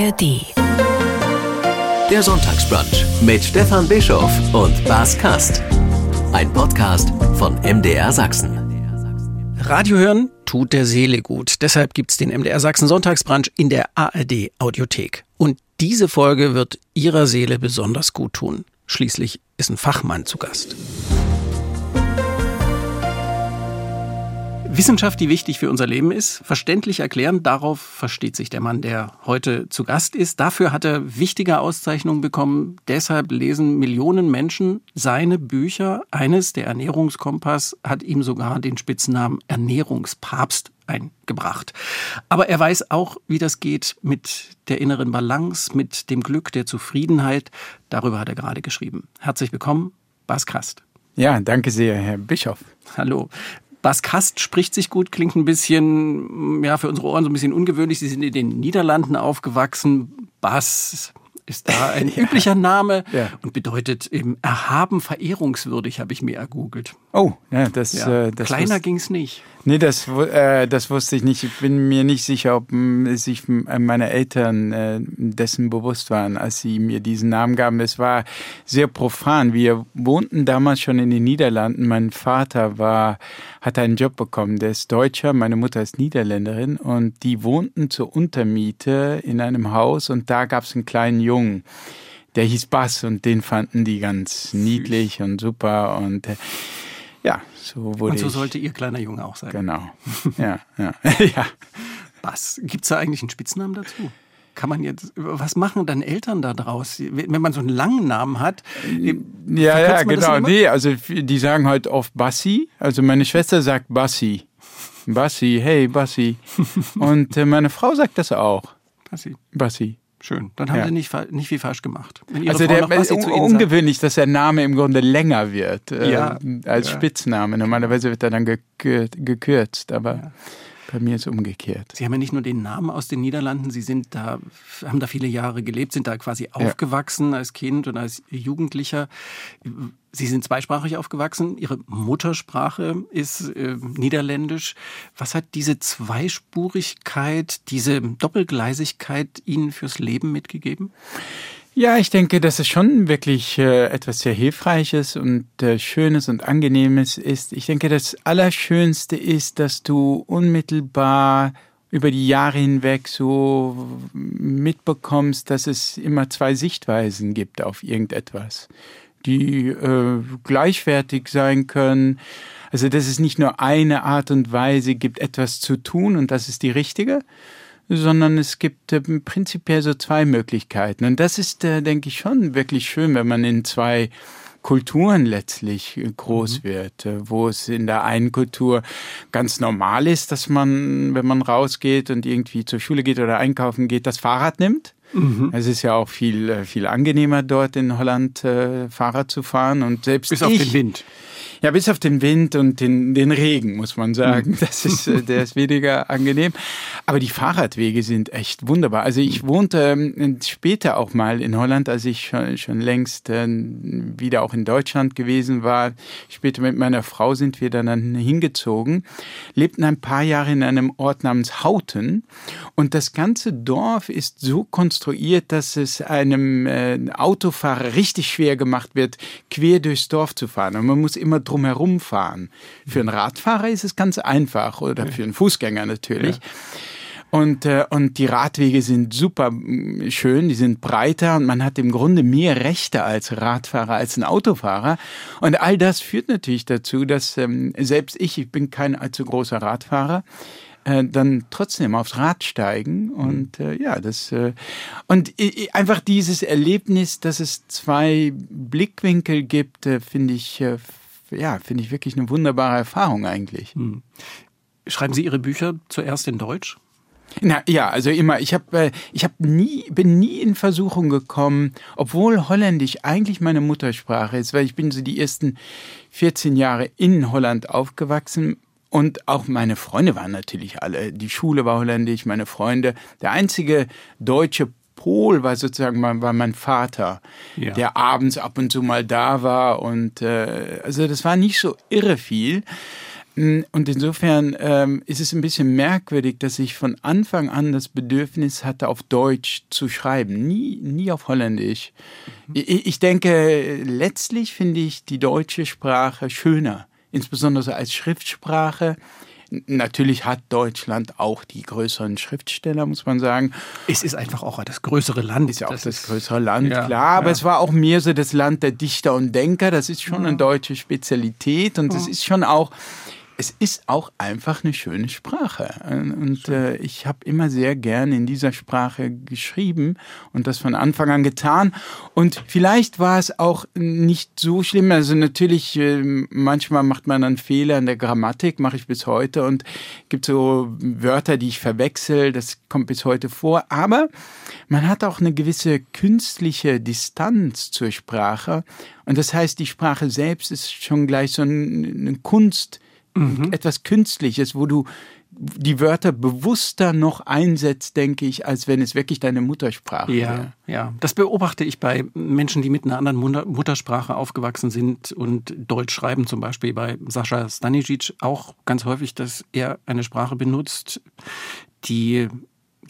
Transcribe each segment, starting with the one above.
ARD. Der Sonntagsbrunch mit Stefan Bischoff und Bas Kast. Ein Podcast von MDR Sachsen. Radio hören tut der Seele gut. Deshalb gibt's den MDR Sachsen Sonntagsbrunch in der ARD Audiothek. Und diese Folge wird Ihrer Seele besonders gut tun. Schließlich ist ein Fachmann zu Gast. Wissenschaft, die wichtig für unser Leben ist, verständlich erklären, darauf versteht sich der Mann, der heute zu Gast ist. Dafür hat er wichtige Auszeichnungen bekommen. Deshalb lesen Millionen Menschen seine Bücher. Eines, der Ernährungskompass, hat ihm sogar den Spitznamen Ernährungspapst eingebracht. Aber er weiß auch, wie das geht mit der inneren Balance, mit dem Glück, der Zufriedenheit. Darüber hat er gerade geschrieben. Herzlich willkommen, Bas Krast. Ja, danke sehr, Herr Bischof. Hallo. Bas Kast spricht sich gut, klingt ein bisschen, ja, für unsere Ohren so ein bisschen ungewöhnlich. Sie sind in den Niederlanden aufgewachsen. Bas ist da ein üblicher Name ja. und bedeutet eben erhaben, verehrungswürdig, habe ich mir ergoogelt. Oh, ja, das, ja. Äh, das Kleiner ging es nicht. Nee, das, äh, das wusste ich nicht. Ich bin mir nicht sicher, ob sich meine Eltern äh, dessen bewusst waren, als sie mir diesen Namen gaben. Es war sehr profan. Wir wohnten damals schon in den Niederlanden. Mein Vater war, hat einen Job bekommen. Der ist Deutscher, meine Mutter ist Niederländerin und die wohnten zur Untermiete in einem Haus und da gab es einen kleinen Jungen der hieß Bass und den fanden die ganz niedlich und super und äh, ja, so wurde Und so ich. sollte Ihr kleiner Junge auch sein. Genau. Ja, ja. ja. Was? Gibt es da eigentlich einen Spitznamen dazu? Kann man jetzt, was machen dann Eltern da draus? Wenn man so einen langen Namen hat. Ja, ja, genau. Nee, also die sagen halt oft Bassi. Also meine Schwester sagt Bassi. Bassi, hey Bassi. Und äh, meine Frau sagt das auch. Bassi. Bassi. Schön. Dann haben ja. Sie nicht, nicht viel falsch gemacht. also der ist un ungewöhnlich, dass der Name im Grunde länger wird äh, ja. als ja. Spitzname. Normalerweise wird er dann gekürzt, aber bei mir ist umgekehrt. Sie haben ja nicht nur den Namen aus den Niederlanden, Sie sind da, haben da viele Jahre gelebt, sind da quasi aufgewachsen als Kind und als Jugendlicher. Sie sind zweisprachig aufgewachsen. Ihre Muttersprache ist äh, Niederländisch. Was hat diese Zweispurigkeit, diese Doppelgleisigkeit Ihnen fürs Leben mitgegeben? Ja, ich denke, dass es schon wirklich äh, etwas sehr Hilfreiches und äh, Schönes und Angenehmes ist. Ich denke, das Allerschönste ist, dass du unmittelbar über die Jahre hinweg so mitbekommst, dass es immer zwei Sichtweisen gibt auf irgendetwas, die äh, gleichwertig sein können. Also, dass es nicht nur eine Art und Weise gibt, etwas zu tun und das ist die richtige, sondern es gibt äh, prinzipiell so zwei Möglichkeiten. Und das ist, äh, denke ich, schon wirklich schön, wenn man in zwei Kulturen letztlich äh, groß mhm. wird, äh, wo es in der einen Kultur ganz normal ist, dass man, wenn man rausgeht und irgendwie zur Schule geht oder einkaufen geht, das Fahrrad nimmt. Mhm. Es ist ja auch viel, äh, viel angenehmer dort in Holland Fahrrad zu fahren und selbst bis ich, auf den Wind. Ja, bis auf den Wind und den, den Regen, muss man sagen. Das ist, äh, der ist weniger angenehm. Aber die Fahrradwege sind echt wunderbar. Also ich wohnte ähm, später auch mal in Holland, als ich schon, schon längst äh, wieder auch in Deutschland gewesen war. Später mit meiner Frau sind wir dann hingezogen, lebten ein paar Jahre in einem Ort namens Hauten. Und das ganze Dorf ist so konstruiert, dass es einem äh, Autofahrer richtig schwer gemacht wird, quer durchs Dorf zu fahren. Und man muss immer drumherum fahren. Für einen Radfahrer ist es ganz einfach oder für einen Fußgänger natürlich. Ja. Und, äh, und die Radwege sind super mm, schön, die sind breiter und man hat im Grunde mehr Rechte als Radfahrer, als ein Autofahrer. Und all das führt natürlich dazu, dass ähm, selbst ich, ich bin kein allzu großer Radfahrer, äh, dann trotzdem aufs Rad steigen und äh, ja, das äh, und einfach dieses Erlebnis, dass es zwei Blickwinkel gibt, finde ich ja, finde ich wirklich eine wunderbare Erfahrung eigentlich. Hm. Schreiben Sie Ihre Bücher zuerst in Deutsch? Na ja, also immer. Ich habe, äh, ich habe nie, bin nie in Versuchung gekommen, obwohl Holländisch eigentlich meine Muttersprache ist, weil ich bin so die ersten 14 Jahre in Holland aufgewachsen. Und auch meine Freunde waren natürlich alle. Die Schule war holländisch, meine Freunde. Der einzige deutsche Pol war sozusagen war mein Vater, ja. der abends ab und zu mal da war und äh, also das war nicht so irre viel. Mm, und insofern ähm, ist es ein bisschen merkwürdig, dass ich von Anfang an das Bedürfnis hatte, auf Deutsch zu schreiben, nie, nie auf Holländisch. Mhm. Ich, ich denke, letztlich finde ich die deutsche Sprache schöner, insbesondere als Schriftsprache. Natürlich hat Deutschland auch die größeren Schriftsteller, muss man sagen. Es ist einfach auch das größere Land. Ist ja auch das, das größere Land, ja, klar. Aber ja. es war auch mehr so das Land der Dichter und Denker. Das ist schon eine deutsche Spezialität und es ist schon auch es ist auch einfach eine schöne Sprache. Und äh, ich habe immer sehr gern in dieser Sprache geschrieben und das von Anfang an getan. Und vielleicht war es auch nicht so schlimm. Also natürlich, äh, manchmal macht man einen Fehler in der Grammatik, mache ich bis heute. Und gibt so Wörter, die ich verwechsel. Das kommt bis heute vor. Aber man hat auch eine gewisse künstliche Distanz zur Sprache. Und das heißt, die Sprache selbst ist schon gleich so eine Kunst mhm. etwas Künstliches, wo du die Wörter bewusster noch einsetzt, denke ich, als wenn es wirklich deine Muttersprache ja, wäre. Ja, das beobachte ich bei Menschen, die mit einer anderen Muttersprache aufgewachsen sind und Deutsch schreiben, zum Beispiel bei Sascha Stanisic auch ganz häufig, dass er eine Sprache benutzt, die,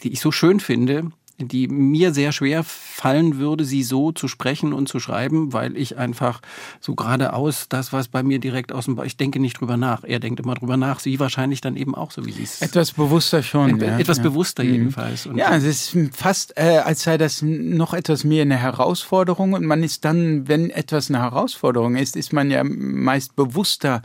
die ich so schön finde, die mir sehr schwer fallen würde, sie so zu sprechen und zu schreiben, weil ich einfach so geradeaus das, was bei mir direkt aus dem, ich denke nicht drüber nach. Er denkt immer drüber nach. Sie wahrscheinlich dann eben auch so, wie sie es. Etwas bewusster schon. ja, etwas ja. bewusster mhm. jedenfalls. Und ja, es ist fast, äh, als sei das noch etwas mehr eine Herausforderung und man ist dann, wenn etwas eine Herausforderung ist, ist man ja meist bewusster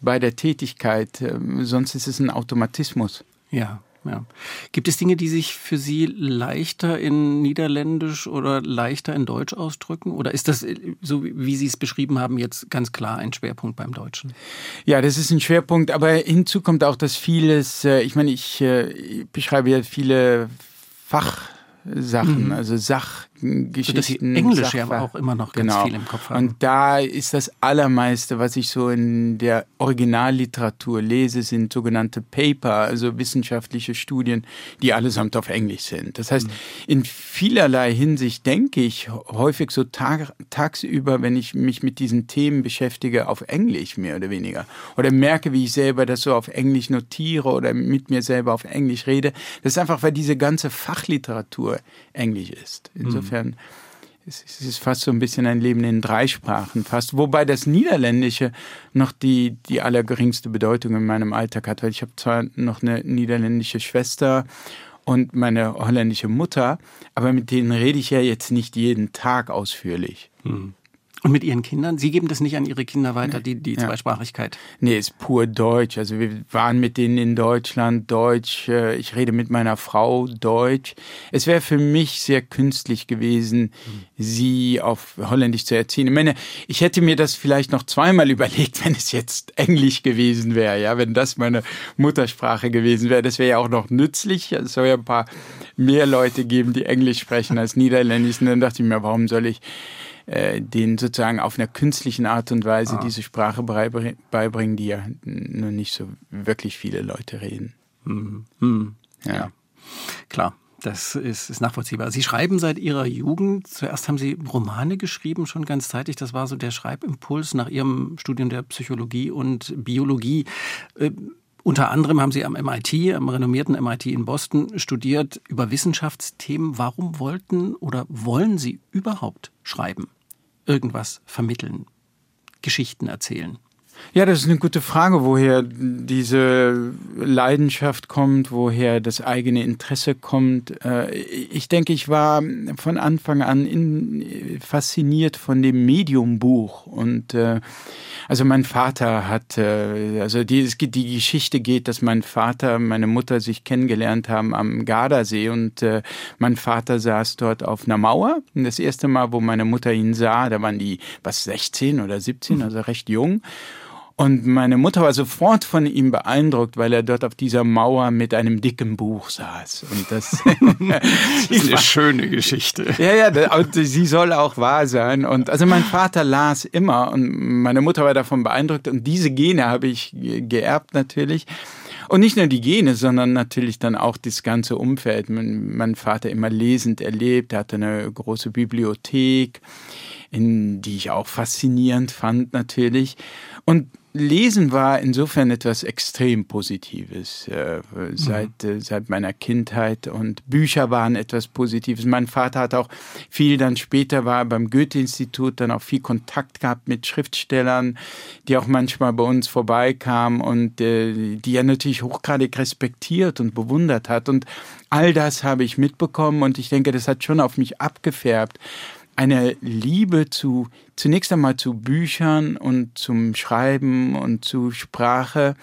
bei der Tätigkeit. Ähm, sonst ist es ein Automatismus. Ja. Ja. Gibt es Dinge, die sich für Sie leichter in Niederländisch oder leichter in Deutsch ausdrücken? Oder ist das, so wie Sie es beschrieben haben, jetzt ganz klar ein Schwerpunkt beim Deutschen? Ja, das ist ein Schwerpunkt, aber hinzu kommt auch, dass vieles, äh, ich meine, ich äh, beschreibe ja viele Fachsachen, mhm. also Sach Geschichten. So, Englisch ja auch immer noch ganz genau. viel im Kopf haben. Und da ist das Allermeiste, was ich so in der Originalliteratur lese, sind sogenannte Paper, also wissenschaftliche Studien, die allesamt auf Englisch sind. Das heißt, mhm. in vielerlei Hinsicht denke ich häufig so tag, tagsüber, wenn ich mich mit diesen Themen beschäftige, auf Englisch mehr oder weniger. Oder merke, wie ich selber das so auf Englisch notiere oder mit mir selber auf Englisch rede. Das ist einfach, weil diese ganze Fachliteratur Englisch ist. Insofern insofern es ist fast so ein bisschen ein Leben in drei Sprachen fast, wobei das Niederländische noch die, die allergeringste Bedeutung in meinem Alltag hat, weil ich habe zwar noch eine niederländische Schwester und meine holländische Mutter, aber mit denen rede ich ja jetzt nicht jeden Tag ausführlich. Hm. Und mit Ihren Kindern? Sie geben das nicht an Ihre Kinder weiter, die, die ja. Zweisprachigkeit? Nee, ist pur Deutsch. Also wir waren mit denen in Deutschland Deutsch. Äh, ich rede mit meiner Frau Deutsch. Es wäre für mich sehr künstlich gewesen, mhm. sie auf Holländisch zu erziehen. Ich meine, ich hätte mir das vielleicht noch zweimal überlegt, wenn es jetzt Englisch gewesen wäre. Ja, wenn das meine Muttersprache gewesen wäre. Das wäre ja auch noch nützlich. Es soll ja ein paar mehr Leute geben, die Englisch sprechen als Niederländisch. Und dann dachte ich mir, warum soll ich äh, denen sozusagen auf einer künstlichen Art und Weise ah. diese Sprache beibringen, die ja nur nicht so wirklich viele Leute reden. Mhm. Mhm. Ja. ja. klar. Das ist, ist nachvollziehbar. Sie schreiben seit Ihrer Jugend. Zuerst haben Sie Romane geschrieben, schon ganz zeitig. Das war so der Schreibimpuls nach Ihrem Studium der Psychologie und Biologie. Äh, unter anderem haben Sie am MIT, am renommierten MIT in Boston, studiert über Wissenschaftsthemen. Warum wollten oder wollen Sie überhaupt schreiben? Irgendwas vermitteln, Geschichten erzählen? Ja, das ist eine gute Frage, woher diese Leidenschaft kommt, woher das eigene Interesse kommt. Äh, ich denke, ich war von Anfang an in, fasziniert von dem Mediumbuch und äh, also mein Vater hat, äh, also die, die Geschichte geht, dass mein Vater, meine Mutter sich kennengelernt haben am Gardasee und mein Vater saß dort auf einer Mauer. Und das erste Mal, wo meine Mutter ihn sah, da waren die was 16 oder 17, also recht jung. Und meine Mutter war sofort von ihm beeindruckt, weil er dort auf dieser Mauer mit einem dicken Buch saß. Und das, das ist eine schöne Geschichte. Ja, ja, und sie soll auch wahr sein. Und also mein Vater las immer und meine Mutter war davon beeindruckt. Und diese Gene habe ich geerbt natürlich. Und nicht nur die Gene, sondern natürlich dann auch das ganze Umfeld. Mein, mein Vater immer lesend erlebt, er hatte eine große Bibliothek, in die ich auch faszinierend fand natürlich. Und Lesen war insofern etwas extrem Positives äh, seit, mhm. äh, seit meiner Kindheit und Bücher waren etwas Positives. Mein Vater hat auch viel dann später war beim Goethe-Institut dann auch viel Kontakt gehabt mit Schriftstellern, die auch manchmal bei uns vorbeikamen und äh, die er natürlich hochgradig respektiert und bewundert hat. Und all das habe ich mitbekommen und ich denke, das hat schon auf mich abgefärbt eine Liebe zu, zunächst einmal zu Büchern und zum Schreiben und zu Sprache.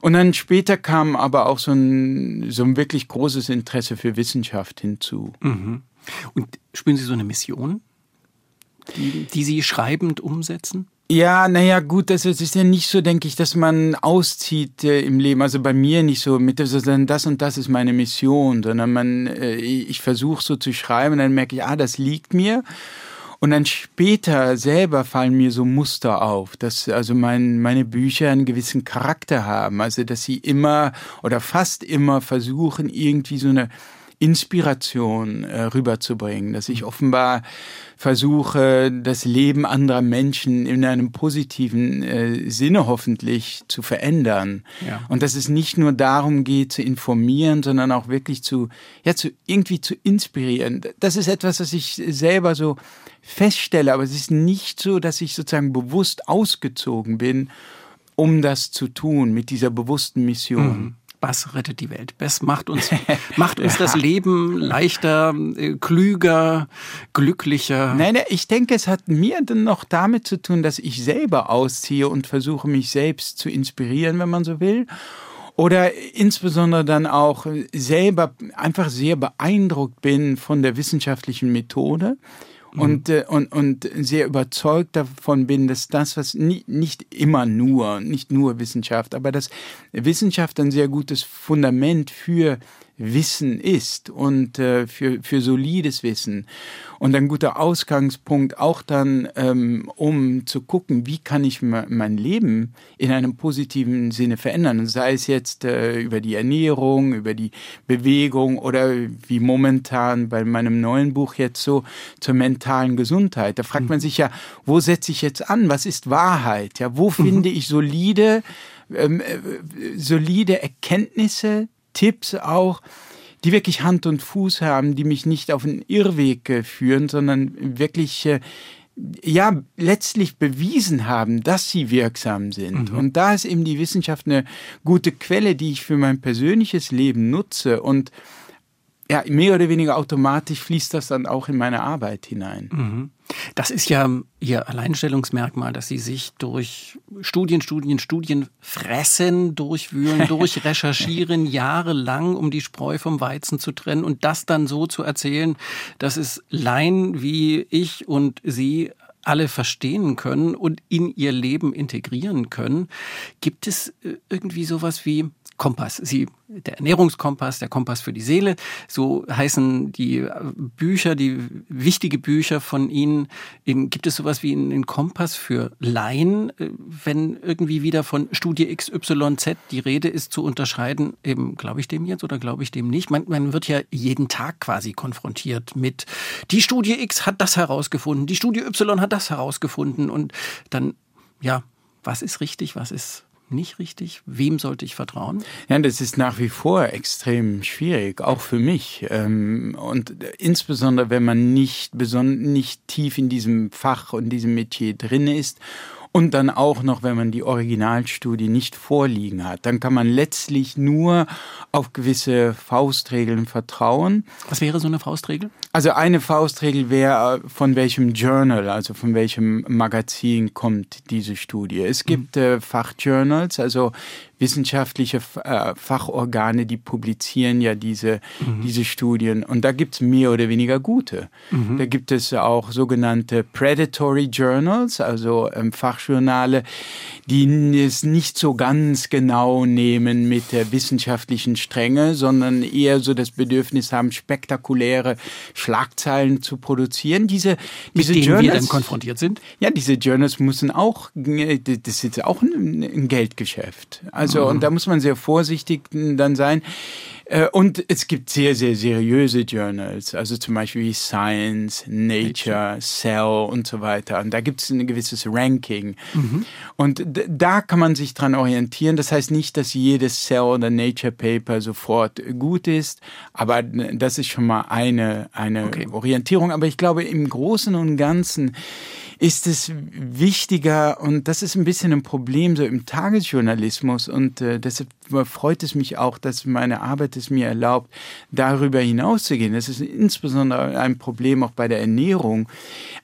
Und dann später kam aber auch so ein, so ein wirklich großes Interesse für Wissenschaft hinzu. Mhm. Und spüren Sie so eine Mission, die, die Sie schreibend umsetzen? Ja, naja, gut, das ist ja nicht so, denke ich, dass man auszieht äh, im Leben. Also bei mir nicht so, mit das und das ist meine Mission, sondern man, äh, ich versuche so zu schreiben und dann merke ich, ah, das liegt mir. Und dann später selber fallen mir so Muster auf, dass also mein, meine Bücher einen gewissen Charakter haben. Also, dass sie immer oder fast immer versuchen, irgendwie so eine Inspiration äh, rüberzubringen, dass ich offenbar versuche, das Leben anderer Menschen in einem positiven äh, Sinne hoffentlich zu verändern. Ja. Und dass es nicht nur darum geht, zu informieren, sondern auch wirklich zu, ja, zu irgendwie zu inspirieren. Das ist etwas, was ich selber so feststelle, aber es ist nicht so, dass ich sozusagen bewusst ausgezogen bin, um das zu tun, mit dieser bewussten Mission. Mhm. Bass rettet die Welt. Bass macht uns, macht uns das Leben leichter, äh, klüger, glücklicher. Nein, ich denke, es hat mir dann noch damit zu tun, dass ich selber ausziehe und versuche, mich selbst zu inspirieren, wenn man so will. Oder insbesondere dann auch selber einfach sehr beeindruckt bin von der wissenschaftlichen Methode und, mhm. äh, und, und sehr überzeugt davon bin, dass das, was nie, nicht immer nur, nicht nur Wissenschaft, aber dass Wissenschaft ein sehr gutes Fundament für Wissen ist und äh, für, für solides Wissen. Und ein guter Ausgangspunkt auch dann, ähm, um zu gucken, wie kann ich mein Leben in einem positiven Sinne verändern. Sei es jetzt äh, über die Ernährung, über die Bewegung oder wie momentan bei meinem neuen Buch jetzt so zur mentalen Gesundheit. Da fragt man sich ja, wo setze ich jetzt an? Was ist Wahrheit? Ja, wo mhm. finde ich solide, ähm, äh, solide Erkenntnisse, Tipps auch, die wirklich Hand und Fuß haben, die mich nicht auf einen Irrweg äh, führen, sondern wirklich äh, ja letztlich bewiesen haben, dass sie wirksam sind. Mhm. Und da ist eben die Wissenschaft eine gute Quelle, die ich für mein persönliches Leben nutze und ja, mehr oder weniger automatisch fließt das dann auch in meine Arbeit hinein. Mhm. Das ist ja Ihr Alleinstellungsmerkmal, dass Sie sich durch Studien, Studien, Studien fressen, durchwühlen, durchrecherchieren, jahrelang, um die Spreu vom Weizen zu trennen und das dann so zu erzählen, dass es Laien wie ich und Sie alle verstehen können und in ihr Leben integrieren können. Gibt es äh, irgendwie sowas wie Kompass. Sie, der Ernährungskompass, der Kompass für die Seele. So heißen die Bücher, die wichtige Bücher von Ihnen. Gibt es sowas wie einen Kompass für Laien, wenn irgendwie wieder von Studie XYZ die Rede ist, zu unterscheiden, eben glaube ich dem jetzt oder glaube ich dem nicht? Man, man wird ja jeden Tag quasi konfrontiert mit, die Studie X hat das herausgefunden, die Studie Y hat das herausgefunden und dann, ja, was ist richtig, was ist nicht richtig? Wem sollte ich vertrauen? Ja, das ist nach wie vor extrem schwierig, auch für mich. Ähm, und insbesondere, wenn man nicht, nicht tief in diesem Fach und diesem Metier drin ist und dann auch noch, wenn man die Originalstudie nicht vorliegen hat, dann kann man letztlich nur auf gewisse Faustregeln vertrauen. Was wäre so eine Faustregel? Also eine Faustregel wäre, von welchem Journal, also von welchem Magazin kommt diese Studie. Es gibt mhm. äh, Fachjournals, also wissenschaftliche äh, Fachorgane, die publizieren ja diese, mhm. diese Studien. Und da gibt es mehr oder weniger gute. Mhm. Da gibt es auch sogenannte Predatory Journals, also ähm, Fachjournale, die es nicht so ganz genau nehmen mit der wissenschaftlichen Strenge, sondern eher so das Bedürfnis haben, spektakuläre Schlagzeilen zu produzieren. Diese, diese mit denen Journals, wir dann konfrontiert sind? Ja, diese Journals müssen auch, das ist auch ein, Geldgeschäft. Also, mhm. und da muss man sehr vorsichtig dann sein. Äh, und es gibt sehr, sehr seriöse Journals, also zum Beispiel wie Science, Nature, Cell und so weiter. Und da gibt es ein gewisses Ranking. Mhm. Und da kann man sich dran orientieren. Das heißt nicht, dass jedes Cell oder Nature Paper sofort gut ist, aber das ist schon mal eine, eine okay. Orientierung. Aber ich glaube, im Großen und Ganzen ist es wichtiger und das ist ein bisschen ein Problem so im Tagesjournalismus und äh, deshalb freut es mich auch, dass meine Arbeit es mir erlaubt, darüber hinauszugehen. Das ist insbesondere ein Problem auch bei der Ernährung.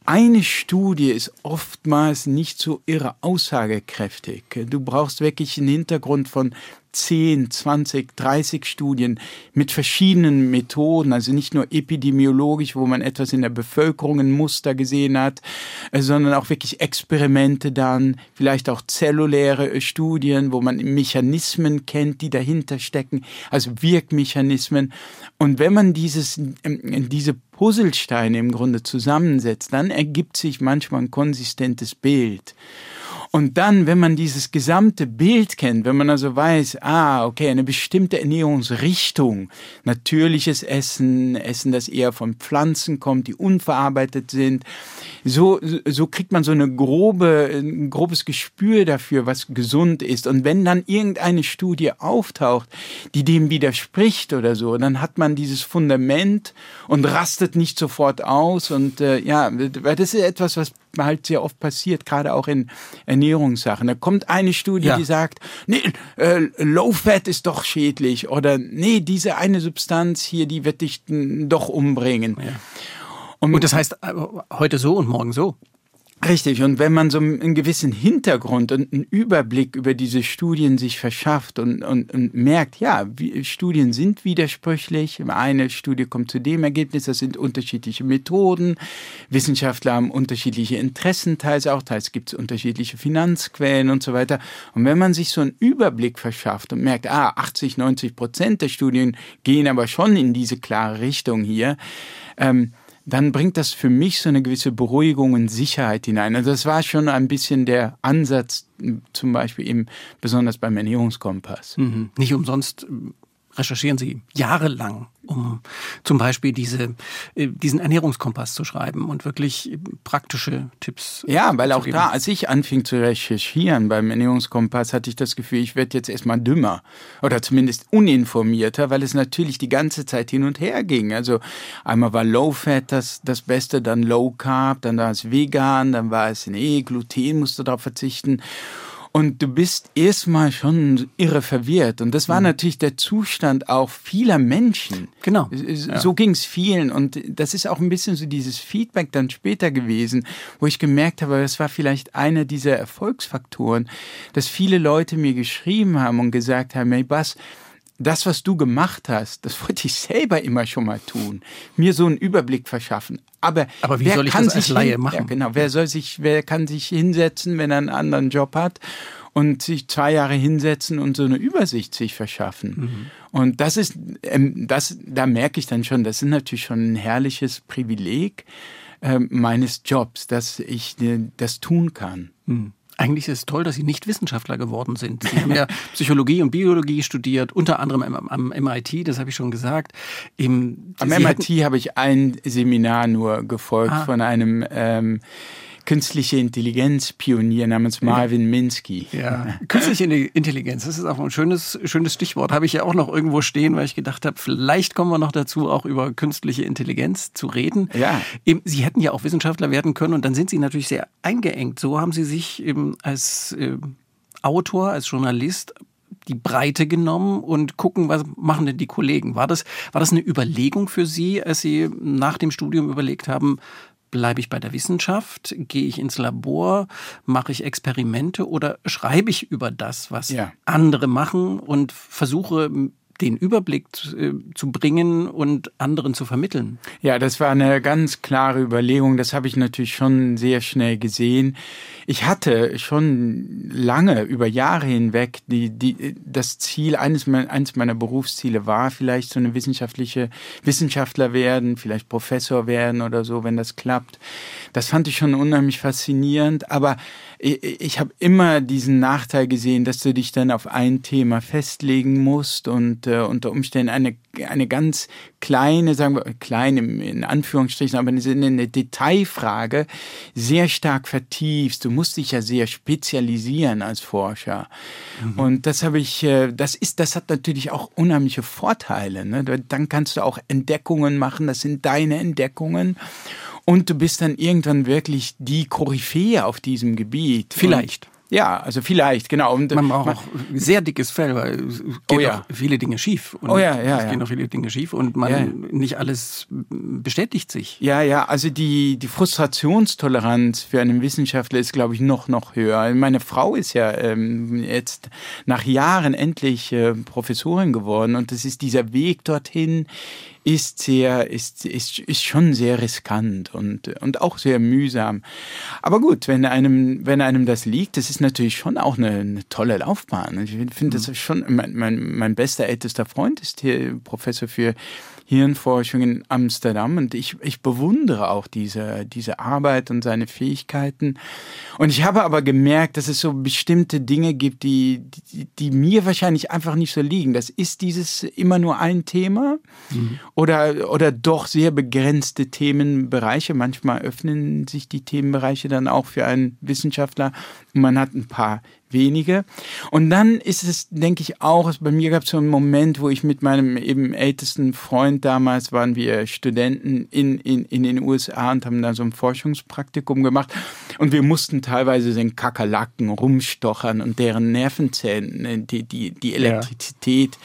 Eine Studie ist oftmals nicht so irre aussagekräftig. Du brauchst wirklich einen Hintergrund von 10, 20, 30 Studien mit verschiedenen Methoden, also nicht nur epidemiologisch, wo man etwas in der Bevölkerung ein Muster gesehen hat, äh, sondern auch wirklich Experimente dann, vielleicht auch zelluläre äh, Studien, wo man Mechanismen kennt, die dahinter stecken, also Wirkmechanismen. Und wenn man dieses, ähm, diese Puzzlesteine im Grunde zusammensetzt, dann ergibt sich manchmal ein konsistentes Bild. Und dann, wenn man dieses gesamte Bild kennt, wenn man also weiß, ah, okay, eine bestimmte Ernährungsrichtung, natürliches Essen, Essen, das eher von Pflanzen kommt, die unverarbeitet sind, so, so kriegt man so eine grobe, ein grobes Gespür dafür, was gesund ist. Und wenn dann irgendeine Studie auftaucht, die dem widerspricht oder so, dann hat man dieses Fundament und rastet nicht sofort aus. Und äh, ja, das ist etwas, was halt sehr oft passiert, gerade auch in Ernährungssachen. Da kommt eine Studie, ja. die sagt, nee, äh, Low Fat ist doch schädlich oder nee, diese eine Substanz hier, die wird dich doch umbringen. Ja. Und, und das heißt äh, heute so und morgen so. Richtig, und wenn man so einen gewissen Hintergrund und einen Überblick über diese Studien sich verschafft und, und, und merkt, ja, Studien sind widersprüchlich, eine Studie kommt zu dem Ergebnis, das sind unterschiedliche Methoden, Wissenschaftler haben unterschiedliche Interessen, teils auch, teils gibt es unterschiedliche Finanzquellen und so weiter. Und wenn man sich so einen Überblick verschafft und merkt, ah, 80, 90 Prozent der Studien gehen aber schon in diese klare Richtung hier, ähm, dann bringt das für mich so eine gewisse Beruhigung und Sicherheit hinein. Also das war schon ein bisschen der Ansatz, zum Beispiel eben besonders beim Ernährungskompass. Mhm. Nicht umsonst recherchieren Sie jahrelang, um zum Beispiel diese, äh, diesen Ernährungskompass zu schreiben und wirklich praktische Tipps. Ja, weil auch da, als ich anfing zu recherchieren beim Ernährungskompass, hatte ich das Gefühl, ich werde jetzt erstmal dümmer oder zumindest uninformierter, weil es natürlich die ganze Zeit hin und her ging. Also einmal war Low Fat das, das Beste, dann Low Carb, dann war es vegan, dann war es, nee, Gluten musste darauf verzichten. Und du bist erstmal schon irre verwirrt. Und das war mhm. natürlich der Zustand auch vieler Menschen. Genau. So ja. ging es vielen. Und das ist auch ein bisschen so dieses Feedback dann später gewesen, wo ich gemerkt habe, das war vielleicht einer dieser Erfolgsfaktoren, dass viele Leute mir geschrieben haben und gesagt haben, hey Bass, das, was du gemacht hast, das wollte ich selber immer schon mal tun. Mir so einen Überblick verschaffen. Aber, Aber wie wer soll ich kann das als Laie machen? Ja, genau. Wer soll sich, wer kann sich hinsetzen, wenn er einen anderen Job hat und sich zwei Jahre hinsetzen und so eine Übersicht sich verschaffen? Mhm. Und das ist, ähm, das, da merke ich dann schon, das ist natürlich schon ein herrliches Privileg äh, meines Jobs, dass ich äh, das tun kann. Mhm. Eigentlich ist es toll, dass Sie nicht Wissenschaftler geworden sind. Sie haben ja Psychologie und Biologie studiert, unter anderem am, am MIT, das habe ich schon gesagt. Im, am Sie MIT habe ich ein Seminar nur gefolgt ah. von einem ähm, künstliche Intelligenz-Pionier namens Marvin Minsky. Ja, künstliche Intelligenz, das ist auch ein schönes, schönes Stichwort. Habe ich ja auch noch irgendwo stehen, weil ich gedacht habe, vielleicht kommen wir noch dazu, auch über künstliche Intelligenz zu reden. Ja. Sie hätten ja auch Wissenschaftler werden können und dann sind Sie natürlich sehr eingeengt. So haben Sie sich eben als äh, Autor, als Journalist die Breite genommen und gucken, was machen denn die Kollegen. War das, war das eine Überlegung für Sie, als Sie nach dem Studium überlegt haben, Bleibe ich bei der Wissenschaft? Gehe ich ins Labor? Mache ich Experimente oder schreibe ich über das, was ja. andere machen und versuche den Überblick äh, zu bringen und anderen zu vermitteln. Ja, das war eine ganz klare Überlegung. Das habe ich natürlich schon sehr schnell gesehen. Ich hatte schon lange, über Jahre hinweg, die, die, das Ziel, eines, eines meiner Berufsziele war, vielleicht so eine wissenschaftliche Wissenschaftler werden, vielleicht Professor werden oder so, wenn das klappt. Das fand ich schon unheimlich faszinierend. Aber ich, ich habe immer diesen Nachteil gesehen, dass du dich dann auf ein Thema festlegen musst und äh, unter Umständen eine, eine ganz kleine, sagen wir, kleine in Anführungsstrichen, aber eine, eine Detailfrage sehr stark vertiefst. Du musst dich ja sehr spezialisieren als Forscher. Mhm. Und das habe ich, äh, das ist, das hat natürlich auch unheimliche Vorteile. Ne? Dann kannst du auch Entdeckungen machen, das sind deine Entdeckungen. Und du bist dann irgendwann wirklich die Koryphäe auf diesem Gebiet. Vielleicht. Und ja, also vielleicht, genau. Und man braucht man, auch sehr dickes Fell, weil es geht oh ja. viele Dinge schief. Und oh ja, ja. Es ja. gehen auch viele Dinge schief und man ja. nicht alles bestätigt sich. Ja, ja, also die, die Frustrationstoleranz für einen Wissenschaftler ist, glaube ich, noch, noch höher. Meine Frau ist ja ähm, jetzt nach Jahren endlich äh, Professorin geworden und das ist dieser Weg dorthin ist sehr, ist, ist, ist schon sehr riskant und, und auch sehr mühsam. Aber gut, wenn einem, wenn einem das liegt, das ist natürlich schon auch eine, eine tolle Laufbahn. Ich finde das mhm. schon, mein, mein, mein bester ältester Freund ist hier Professor für Hirnforschung in Amsterdam und ich, ich bewundere auch diese, diese Arbeit und seine Fähigkeiten. Und ich habe aber gemerkt, dass es so bestimmte Dinge gibt, die, die, die mir wahrscheinlich einfach nicht so liegen. Das ist dieses immer nur ein Thema mhm. oder, oder doch sehr begrenzte Themenbereiche. Manchmal öffnen sich die Themenbereiche dann auch für einen Wissenschaftler und man hat ein paar wenige. Und dann ist es, denke ich, auch, bei mir gab es so einen Moment, wo ich mit meinem eben ältesten Freund damals waren wir Studenten in, in, in den USA und haben da so ein Forschungspraktikum gemacht. Und wir mussten teilweise den Kakerlaken rumstochern und deren Nervenzellen, äh, die, die, die Elektrizität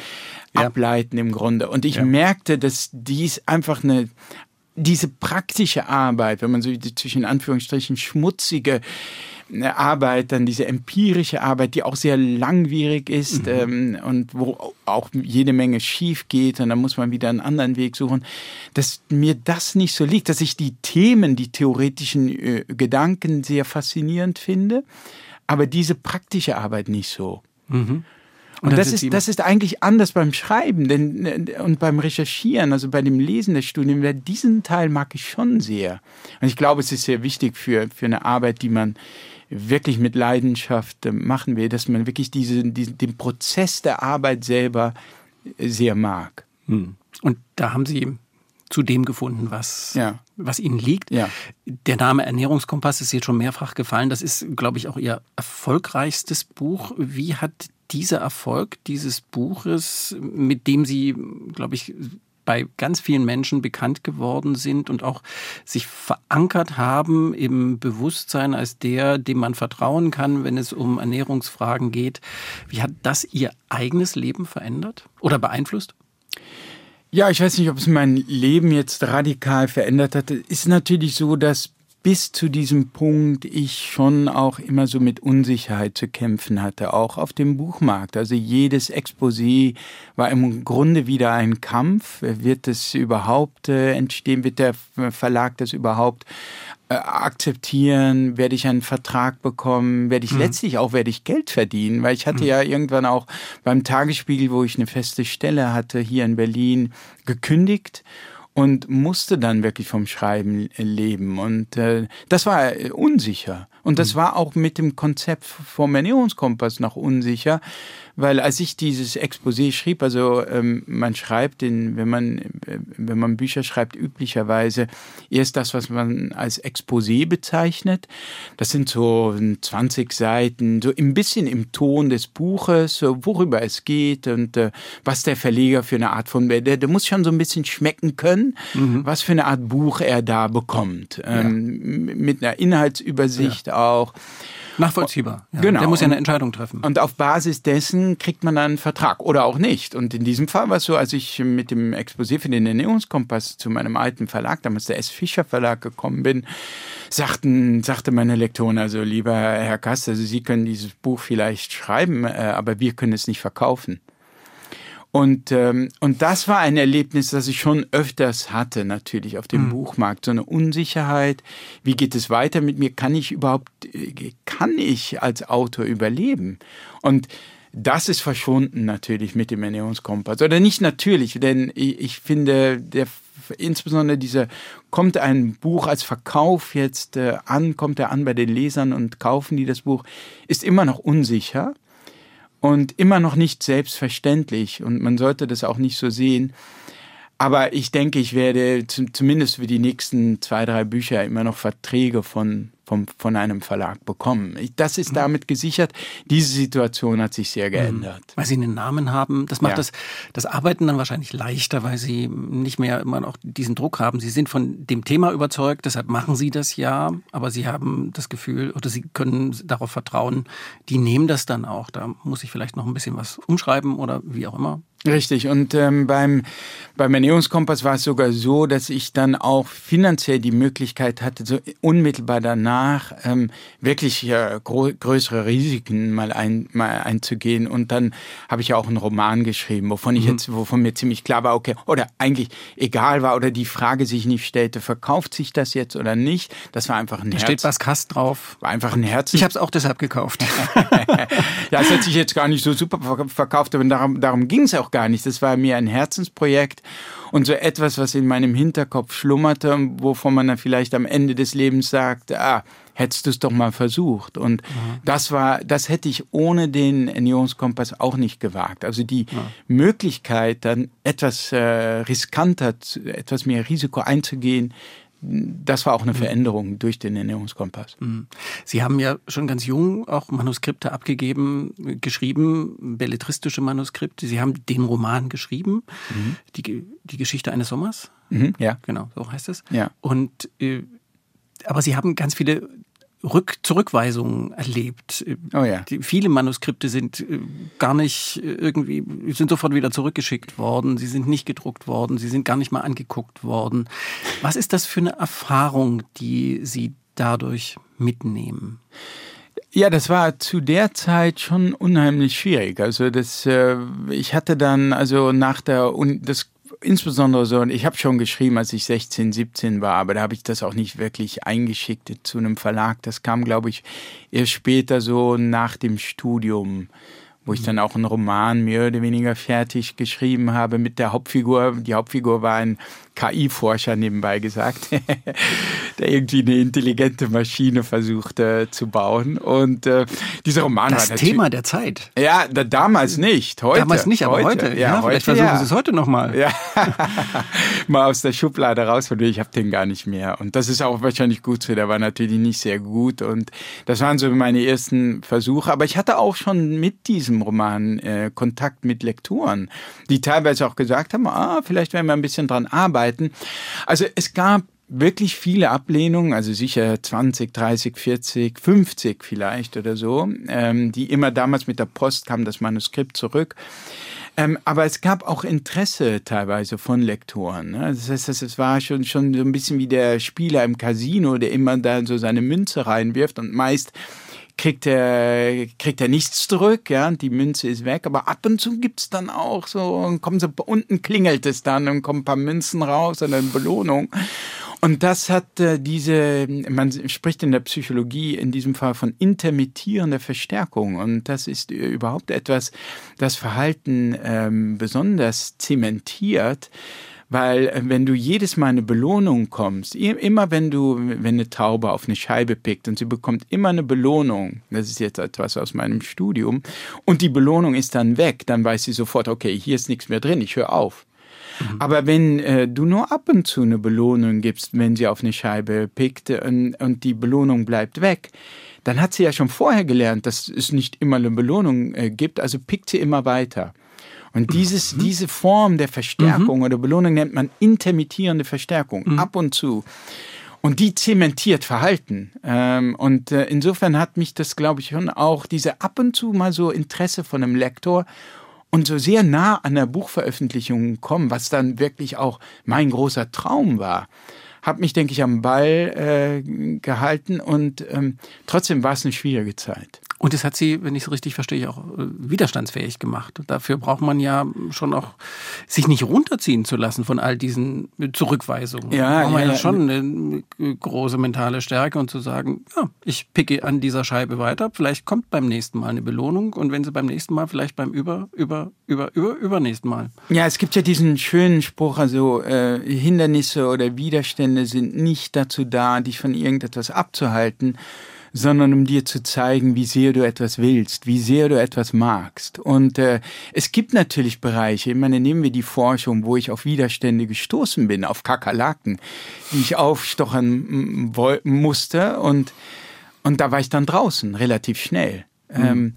ja. ableiten im Grunde. Und ich ja. merkte, dass dies einfach eine, diese praktische Arbeit, wenn man so zwischen Anführungsstrichen schmutzige Arbeit, dann diese empirische Arbeit, die auch sehr langwierig ist mhm. ähm, und wo auch jede Menge schief geht und dann muss man wieder einen anderen Weg suchen, dass mir das nicht so liegt, dass ich die Themen, die theoretischen äh, Gedanken sehr faszinierend finde, aber diese praktische Arbeit nicht so. Mhm. Und, und das, ist, das ist eigentlich anders beim Schreiben denn, äh, und beim Recherchieren, also bei dem Lesen des Studiums. Diesen Teil mag ich schon sehr. Und ich glaube, es ist sehr wichtig für, für eine Arbeit, die man wirklich mit Leidenschaft äh, machen will, dass man wirklich diese, diesen, den Prozess der Arbeit selber äh, sehr mag. Hm. Und da haben Sie zu dem gefunden, was, ja. was Ihnen liegt. Ja. Der Name Ernährungskompass ist jetzt schon mehrfach gefallen. Das ist, glaube ich, auch Ihr erfolgreichstes Buch. Wie hat dieser Erfolg dieses Buches, mit dem Sie, glaube ich, bei ganz vielen Menschen bekannt geworden sind und auch sich verankert haben im Bewusstsein als der, dem man vertrauen kann, wenn es um Ernährungsfragen geht. Wie hat das Ihr eigenes Leben verändert oder beeinflusst? Ja, ich weiß nicht, ob es mein Leben jetzt radikal verändert hat. Es ist natürlich so, dass bis zu diesem Punkt ich schon auch immer so mit Unsicherheit zu kämpfen hatte, auch auf dem Buchmarkt. Also jedes Exposé war im Grunde wieder ein Kampf. Wird es überhaupt äh, entstehen? Wird der Verlag das überhaupt äh, akzeptieren? Werde ich einen Vertrag bekommen? Werde ich mhm. letztlich auch, werde ich Geld verdienen? Weil ich hatte mhm. ja irgendwann auch beim Tagesspiegel, wo ich eine feste Stelle hatte, hier in Berlin, gekündigt und musste dann wirklich vom Schreiben leben. Und äh, das war äh, unsicher. Und das mhm. war auch mit dem Konzept vom Ernährungskompass noch unsicher, weil als ich dieses Exposé schrieb, also ähm, man schreibt, in, wenn man wenn man Bücher schreibt, üblicherweise erst das, was man als Exposé bezeichnet. Das sind so 20 Seiten, so ein bisschen im Ton des Buches, so worüber es geht und äh, was der Verleger für eine Art von, der, der muss schon so ein bisschen schmecken können, mhm. was für eine Art Buch er da bekommt, ähm, ja. mit einer Inhaltsübersicht ja. Auch. Nachvollziehbar. Ja. Genau. Der muss ja eine Entscheidung treffen. Und auf Basis dessen kriegt man dann einen Vertrag oder auch nicht. Und in diesem Fall war es so, als ich mit dem Exposé für den Ernährungskompass zu meinem alten Verlag, damals der S. Fischer Verlag gekommen bin, sagten, sagte meine Lektorin, also lieber Herr Kast, also Sie können dieses Buch vielleicht schreiben, äh, aber wir können es nicht verkaufen. Und, ähm, und das war ein Erlebnis, das ich schon öfters hatte, natürlich auf dem mhm. Buchmarkt. So eine Unsicherheit. Wie geht es weiter mit mir? Kann ich überhaupt, äh, kann ich als Autor überleben? Und das ist verschwunden natürlich mit dem Ernährungskompass. Oder nicht natürlich, denn ich, ich finde, der insbesondere diese, kommt ein Buch als Verkauf jetzt äh, an, kommt er an bei den Lesern und kaufen die das Buch, ist immer noch unsicher und immer noch nicht selbstverständlich und man sollte das auch nicht so sehen. Aber ich denke, ich werde zumindest für die nächsten zwei, drei Bücher immer noch Verträge von vom, von einem Verlag bekommen. Das ist mhm. damit gesichert. Diese Situation hat sich sehr mhm. geändert. Weil Sie einen Namen haben, das macht ja. das, das Arbeiten dann wahrscheinlich leichter, weil Sie nicht mehr immer noch diesen Druck haben. Sie sind von dem Thema überzeugt, deshalb machen Sie das ja, aber Sie haben das Gefühl oder Sie können darauf vertrauen, die nehmen das dann auch. Da muss ich vielleicht noch ein bisschen was umschreiben oder wie auch immer. Richtig. Und ähm, beim, beim Ernährungskompass war es sogar so, dass ich dann auch finanziell die Möglichkeit hatte, so unmittelbar danach ähm, wirklich äh, größere Risiken mal, ein, mal einzugehen. Und dann habe ich ja auch einen Roman geschrieben, wovon ich mhm. jetzt, wovon mir ziemlich klar war, okay, oder eigentlich egal war oder die Frage sich nicht stellte, verkauft sich das jetzt oder nicht? Das war einfach ein da Herz. steht was Kast drauf. War einfach ein Herz. Ich habe es auch deshalb gekauft. ja, es hat sich jetzt gar nicht so super verkauft, aber darum, darum ging es auch gar nicht. Das war mir ein Herzensprojekt und so etwas, was in meinem Hinterkopf schlummerte, wovon man dann vielleicht am Ende des Lebens sagt, ah, hättest du es doch mal versucht. Und mhm. das war, das hätte ich ohne den Ernährungskompass auch nicht gewagt. Also die ja. Möglichkeit, dann etwas äh, riskanter, etwas mehr Risiko einzugehen, das war auch eine mhm. Veränderung durch den Ernährungskompass. Mhm. Sie haben ja schon ganz jung auch Manuskripte abgegeben, geschrieben, belletristische Manuskripte. Sie haben den Roman geschrieben, mhm. die, die Geschichte eines Sommers. Mhm, ja. Genau, so heißt es. Ja. Und äh, aber Sie haben ganz viele Rück Zurückweisungen erlebt. Oh ja. Die, viele Manuskripte sind äh, gar nicht äh, irgendwie, sind sofort wieder zurückgeschickt worden, sie sind nicht gedruckt worden, sie sind gar nicht mal angeguckt worden. Was ist das für eine Erfahrung, die Sie dadurch mitnehmen? Ja, das war zu der Zeit schon unheimlich schwierig. Also das, äh, ich hatte dann also nach der Uni, das insbesondere so, und ich habe schon geschrieben, als ich 16, 17 war, aber da habe ich das auch nicht wirklich eingeschickt zu einem Verlag. Das kam, glaube ich, erst später so nach dem Studium wo ich dann auch einen Roman mehr oder weniger fertig geschrieben habe mit der Hauptfigur. Die Hauptfigur war ein KI-Forscher nebenbei gesagt, der irgendwie eine intelligente Maschine versuchte zu bauen. Und äh, dieser Roman das war Thema der Zeit. Ja, da, damals nicht. Heute. Damals nicht, aber heute. heute. Ja, ja, heute, vielleicht versuchen ja. Sie es heute nochmal. Ja. mal aus der Schublade raus, von ich habe den gar nicht mehr. Und das ist auch wahrscheinlich gut so. Der war natürlich nicht sehr gut. Und das waren so meine ersten Versuche. Aber ich hatte auch schon mit diesem Roman äh, Kontakt mit Lektoren, die teilweise auch gesagt haben, ah, vielleicht werden wir ein bisschen dran arbeiten arbeiten. Also es gab wirklich viele Ablehnungen, also sicher 20, 30, 40, 50 vielleicht oder so, ähm, die immer damals mit der Post kam das Manuskript zurück. Ähm, aber es gab auch Interesse teilweise von Lektoren. Ne? Das heißt, es war schon, schon so ein bisschen wie der Spieler im Casino, der immer da so seine Münze reinwirft und meist kriegt er, kriegt er nichts zurück, ja, die Münze ist weg, aber ab und zu gibt's dann auch so, und kommen so, unten klingelt es dann und kommen ein paar Münzen raus und eine Belohnung. Und das hat äh, diese, man spricht in der Psychologie in diesem Fall von intermittierender Verstärkung. Und das ist überhaupt etwas, das Verhalten ähm, besonders zementiert. Weil äh, wenn du jedes Mal eine Belohnung kommst, immer wenn du, wenn eine Taube auf eine Scheibe pickt und sie bekommt immer eine Belohnung, das ist jetzt etwas aus meinem Studium, und die Belohnung ist dann weg, dann weiß sie sofort, okay, hier ist nichts mehr drin, ich höre auf. Mhm. Aber wenn äh, du nur ab und zu eine Belohnung gibst, wenn sie auf eine Scheibe pickt und, und die Belohnung bleibt weg, dann hat sie ja schon vorher gelernt, dass es nicht immer eine Belohnung äh, gibt, also pickt sie immer weiter. Und dieses, mhm. diese Form der Verstärkung mhm. oder Belohnung nennt man intermittierende Verstärkung, mhm. ab und zu. Und die zementiert Verhalten. Ähm, und äh, insofern hat mich das, glaube ich, schon auch diese ab und zu mal so Interesse von einem Lektor und so sehr nah an der Buchveröffentlichung kommen, was dann wirklich auch mein großer Traum war habe mich, denke ich, am Ball äh, gehalten und ähm, trotzdem war es eine schwierige Zeit. Und es hat sie, wenn ich es richtig verstehe, auch äh, widerstandsfähig gemacht. Dafür braucht man ja schon auch sich nicht runterziehen zu lassen von all diesen Zurückweisungen. Ja, braucht man ja, ja schon eine große mentale Stärke und zu sagen, ja, ich picke an dieser Scheibe weiter. Vielleicht kommt beim nächsten Mal eine Belohnung und wenn sie beim nächsten Mal, vielleicht beim über, über, über, über, übernächsten Mal. Ja, es gibt ja diesen schönen Spruch, also äh, Hindernisse oder Widerstände sind nicht dazu da, dich von irgendetwas abzuhalten, sondern um dir zu zeigen, wie sehr du etwas willst, wie sehr du etwas magst. Und äh, es gibt natürlich Bereiche, ich meine, nehmen wir die Forschung, wo ich auf Widerstände gestoßen bin, auf Kakerlaken, die ich aufstochen musste und, und da war ich dann draußen, relativ schnell. Mhm. Ähm,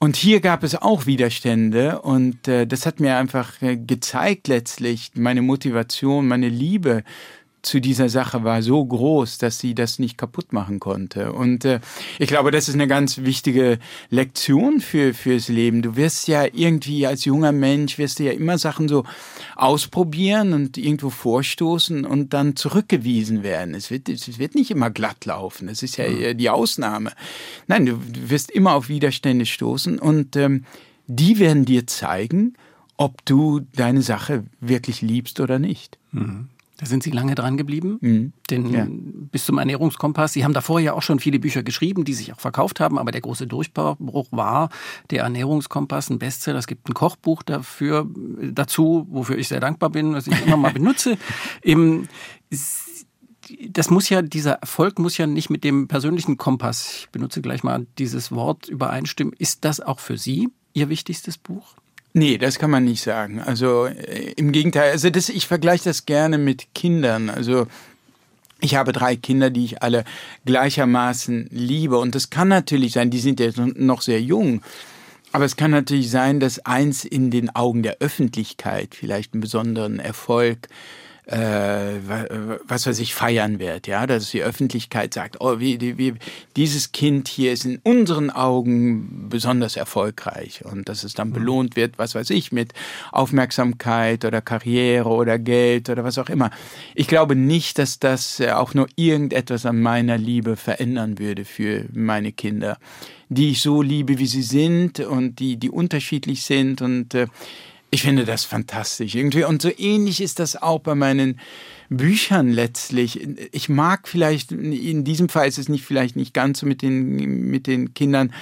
und hier gab es auch Widerstände und äh, das hat mir einfach äh, gezeigt letztlich meine Motivation, meine Liebe zu dieser Sache war so groß, dass sie das nicht kaputt machen konnte. Und äh, ich glaube, das ist eine ganz wichtige Lektion für fürs Leben. Du wirst ja irgendwie als junger Mensch wirst du ja immer Sachen so ausprobieren und irgendwo vorstoßen und dann zurückgewiesen werden. Es wird es wird nicht immer glatt laufen. Es ist ja eher die Ausnahme. Nein, du wirst immer auf Widerstände stoßen und ähm, die werden dir zeigen, ob du deine Sache wirklich liebst oder nicht. Mhm. Da sind Sie lange dran geblieben, mhm. denn ja. bis zum Ernährungskompass. Sie haben davor ja auch schon viele Bücher geschrieben, die sich auch verkauft haben, aber der große Durchbruch war der Ernährungskompass, ein Bestseller. Es gibt ein Kochbuch dafür dazu, wofür ich sehr dankbar bin, was ich immer mal benutze. das muss ja, dieser Erfolg muss ja nicht mit dem persönlichen Kompass, ich benutze gleich mal dieses Wort, übereinstimmen. Ist das auch für Sie Ihr wichtigstes Buch? Nee, das kann man nicht sagen. Also äh, im Gegenteil, also das, ich vergleiche das gerne mit Kindern. Also ich habe drei Kinder, die ich alle gleichermaßen liebe. Und das kann natürlich sein, die sind ja noch sehr jung. Aber es kann natürlich sein, dass eins in den Augen der Öffentlichkeit vielleicht einen besonderen Erfolg äh, was weiß ich, feiern wird, ja, dass die Öffentlichkeit sagt, oh, wie, wie, dieses Kind hier ist in unseren Augen besonders erfolgreich und dass es dann mhm. belohnt wird, was weiß ich, mit Aufmerksamkeit oder Karriere oder Geld oder was auch immer. Ich glaube nicht, dass das äh, auch nur irgendetwas an meiner Liebe verändern würde für meine Kinder, die ich so liebe, wie sie sind und die, die unterschiedlich sind und äh, ich finde das fantastisch irgendwie. Und so ähnlich ist das auch bei meinen Büchern letztlich. Ich mag vielleicht, in diesem Fall ist es nicht vielleicht nicht ganz so mit den, mit den Kindern,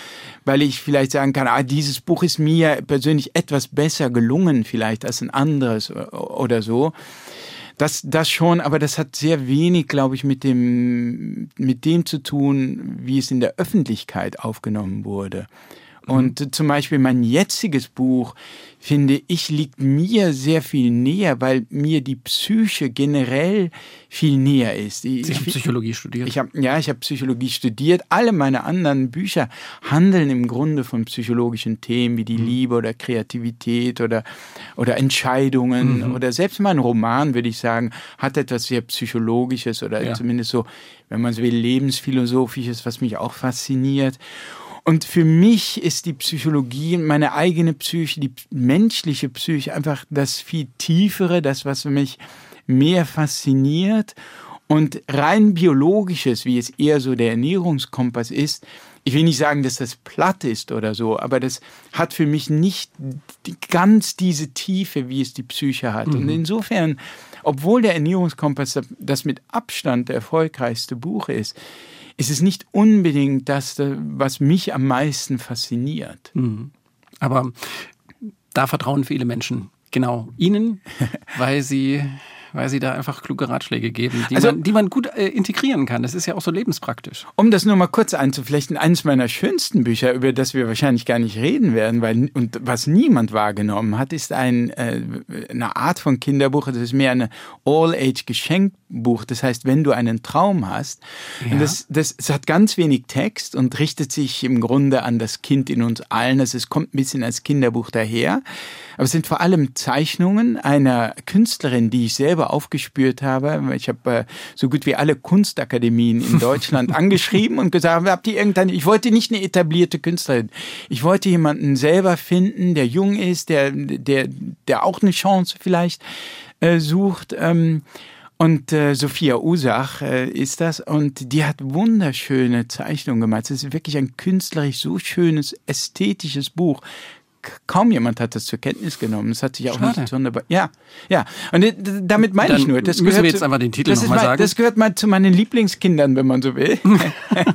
weil ich vielleicht sagen kann, ah, dieses Buch ist mir persönlich etwas besser gelungen vielleicht als ein anderes oder so. Das, das schon, aber das hat sehr wenig, glaube ich, mit dem, mit dem zu tun, wie es in der Öffentlichkeit aufgenommen wurde. Und zum Beispiel mein jetziges Buch, finde ich, liegt mir sehr viel näher, weil mir die Psyche generell viel näher ist. Ich, Sie haben Psychologie studiert? Ich hab, ja, ich habe Psychologie studiert. Alle meine anderen Bücher handeln im Grunde von psychologischen Themen wie die mhm. Liebe oder Kreativität oder, oder Entscheidungen mhm. oder selbst mein Roman, würde ich sagen, hat etwas sehr Psychologisches oder ja. zumindest so, wenn man so will, lebensphilosophisches, was mich auch fasziniert. Und für mich ist die Psychologie, meine eigene Psyche, die menschliche Psyche einfach das viel tiefere, das, was mich mehr fasziniert. Und rein biologisches, wie es eher so der Ernährungskompass ist, ich will nicht sagen, dass das platt ist oder so, aber das hat für mich nicht ganz diese Tiefe, wie es die Psyche hat. Mhm. Und insofern, obwohl der Ernährungskompass das mit Abstand der erfolgreichste Buch ist, ist es nicht unbedingt das, was mich am meisten fasziniert. Mhm. Aber da vertrauen viele Menschen genau Ihnen, weil Sie weil sie da einfach kluge Ratschläge geben, die, also, man, die man gut äh, integrieren kann. Das ist ja auch so lebenspraktisch. Um das nur mal kurz einzuflechten, eines meiner schönsten Bücher, über das wir wahrscheinlich gar nicht reden werden, weil und was niemand wahrgenommen hat, ist ein, äh, eine Art von Kinderbuch. Das ist mehr eine All-Age-Geschenkbuch. Das heißt, wenn du einen Traum hast, ja. und das, das, es hat ganz wenig Text und richtet sich im Grunde an das Kind in uns allen. Also es kommt ein bisschen als Kinderbuch daher. Aber es sind vor allem Zeichnungen einer Künstlerin, die ich selber aufgespürt habe. Ich habe äh, so gut wie alle Kunstakademien in Deutschland angeschrieben und gesagt, habt ihr irgendeine, ich wollte nicht eine etablierte Künstlerin. Ich wollte jemanden selber finden, der jung ist, der, der, der auch eine Chance vielleicht äh, sucht. Ähm, Und äh, Sophia Usach äh, ist das und die hat wunderschöne Zeichnungen gemacht. Es ist wirklich ein künstlerisch so schönes, ästhetisches Buch kaum jemand hat das zur Kenntnis genommen. Das hat sich auch Schade. nicht sonderbar. Ja, ja. Und damit meine Dann ich nur. Das müssen gehört wir jetzt zu- einfach den Titel das noch ist mal mein- sagen. Das gehört mal zu meinen Lieblingskindern, wenn man so will.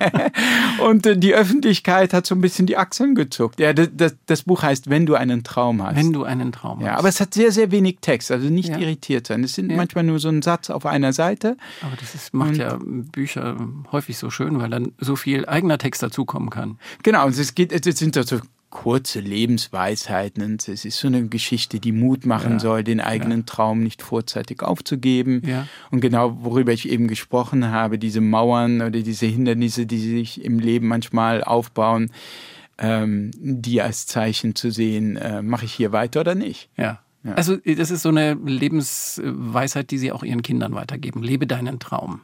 Und äh, die Öffentlichkeit hat so ein bisschen die Achseln gezuckt. Ja, das, das, das Buch heißt Wenn du einen Traum hast. Wenn du einen Traum ja, hast. aber es hat sehr, sehr wenig Text, also nicht Ja. irritiert sein. Es sind Ja. manchmal nur so ein Satz auf einer Seite. Aber das ist, macht ja Bücher häufig so schön, weil dann so viel eigener Text dazukommen kann. Genau, und es geht, es sind so kurze Lebensweisheiten und es ist so eine Geschichte, die Mut machen Ja, soll, den eigenen Traum nicht vorzeitig aufzugeben. Ja. Und genau, worüber ich eben gesprochen habe, diese Mauern oder diese Hindernisse, die sich im Leben manchmal aufbauen, ähm, die als Zeichen zu sehen, äh, mache ich hier weiter oder nicht. Ja. Ja. Also das ist so eine Lebensweisheit, die sie auch ihren Kindern weitergeben. Lebe deinen Traum.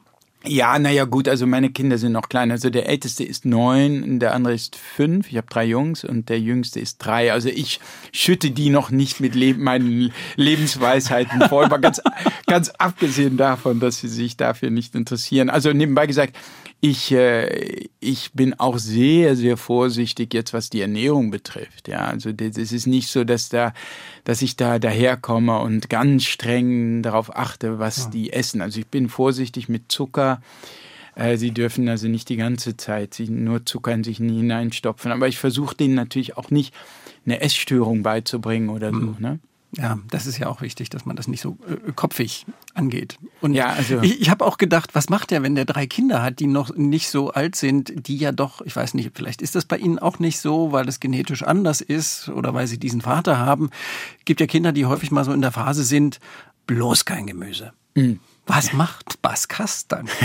Ja, naja, gut, also meine Kinder sind noch klein. Also der älteste ist neun, der andere ist fünf. Ich habe drei Jungs und der jüngste ist drei. Also ich schütte die noch nicht mit Le meinen Lebensweisheiten voll. Mal ganz, ganz abgesehen davon, dass sie sich dafür nicht interessieren. Also nebenbei gesagt, ich, äh, ich bin auch sehr, sehr vorsichtig jetzt, was die Ernährung betrifft. Ja, also es ist nicht so, dass da, dass ich da daherkomme und ganz streng darauf achte, was die essen. Also ich bin vorsichtig mit Zucker. Äh, Sie dürfen also nicht die ganze Zeit sich nur Zucker in sich hineinstopfen. Aber ich versuche denen natürlich auch nicht eine Essstörung beizubringen oder so. Ne? Ja, das ist ja auch wichtig, dass man das nicht so äh, kopfig angeht. Und Ja, also- ich, ich habe auch gedacht, was macht er, wenn der drei Kinder hat, die noch nicht so alt sind, die ja doch, ich weiß nicht, vielleicht ist das bei Ihnen auch nicht so, weil es genetisch anders ist oder weil Sie diesen Vater haben. Gibt ja Kinder, die häufig mal so in der Phase sind, bloß kein Gemüse. Mhm. Was macht Baskas dann?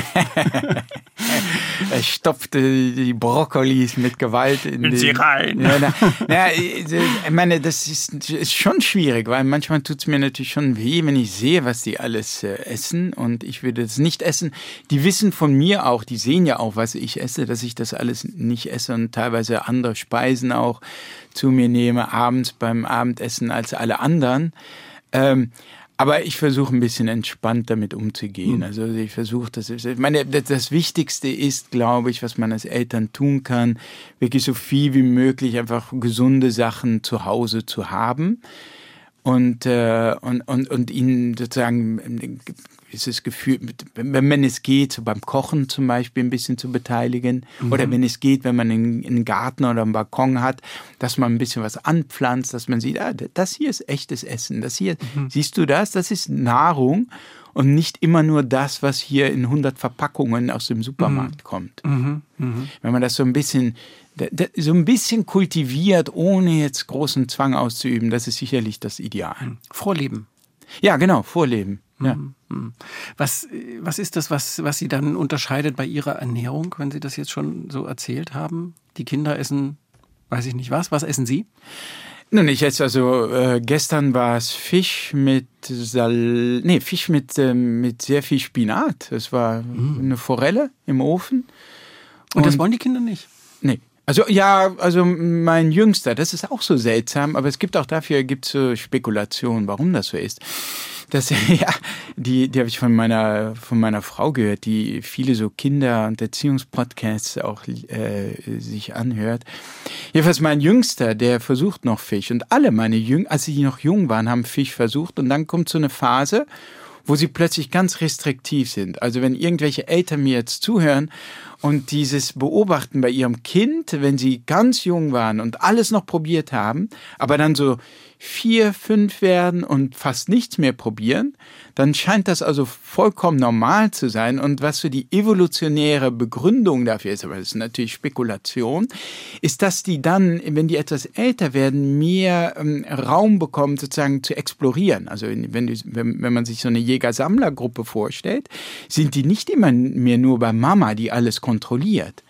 Er stopfte die Brokkolis mit Gewalt in, In sie rein. Ja, na, na, ich meine, das ist, ist schon schwierig, weil manchmal tut es mir natürlich schon weh, wenn ich sehe, was die alles äh, essen und ich würde das nicht essen. Die wissen von mir auch, die sehen ja auch, was ich esse, dass ich das alles nicht esse und teilweise andere Speisen auch zu mir nehme, abends beim Abendessen als alle anderen. Ähm, aber ich versuche ein bisschen entspannt damit umzugehen. Also ich versuche das. Ich meine, das, das Wichtigste ist, glaube ich, was man als Eltern tun kann, wirklich so viel wie möglich einfach gesunde Sachen zu Hause zu haben und äh, und und und ihnen sozusagen ein gewisses Gefühl, wenn, wenn es geht, so beim Kochen zum Beispiel ein bisschen zu beteiligen oder wenn es geht, wenn man einen, einen Garten oder einen Balkon hat, dass man ein bisschen was anpflanzt, dass man sieht, ah, das hier ist echtes Essen, das hier, siehst du das, das ist Nahrung und nicht immer nur das, was hier in 100 Verpackungen aus dem Supermarkt kommt. Wenn man das so ein bisschen so ein bisschen kultiviert, ohne jetzt großen Zwang auszuüben, das ist sicherlich das Ideal. Vorleben. Ja, genau, Vorleben. Ja. Hm. Was, äh, was ist das, was, was Sie dann unterscheidet bei Ihrer Ernährung, wenn Sie das jetzt schon so erzählt haben? Die Kinder essen, weiß ich nicht was. Was essen Sie? Nun, ich esse also, äh, gestern war es Fisch mit Sal nee, Fisch mit, ähm, mit sehr viel Spinat. Es war eine Forelle im Ofen. Und, das wollen die Kinder nicht. Nee. Also ja, also mein Jüngster, das ist auch so seltsam, aber es gibt auch dafür gibt's so Spekulationen, warum das so ist. Das ja, die die habe ich von meiner von meiner Frau gehört, die viele so Kinder und Erziehungspodcasts auch äh, sich anhört. Jedenfalls mein Jüngster, der versucht noch Fisch und alle meine Jünger, als sie noch jung waren, haben Fisch versucht und dann kommt so eine Phase, wo sie plötzlich ganz restriktiv sind. Also wenn irgendwelche Eltern mir jetzt zuhören und dieses beobachten bei ihrem Kind, wenn sie ganz jung waren und alles noch probiert haben, aber dann so vier, fünf werden und fast nichts mehr probieren, dann scheint das also vollkommen normal zu sein. Und was so die evolutionäre Begründung dafür ist, aber das ist natürlich Spekulation, ist, dass die dann, wenn die etwas älter werden, mehr ähm, Raum bekommen, sozusagen zu explorieren. Also wenn, du, wenn, wenn man sich so eine Jäger-Sammler-Gruppe vorstellt, sind die nicht immer mehr nur bei Mama, die alles kontrolliert.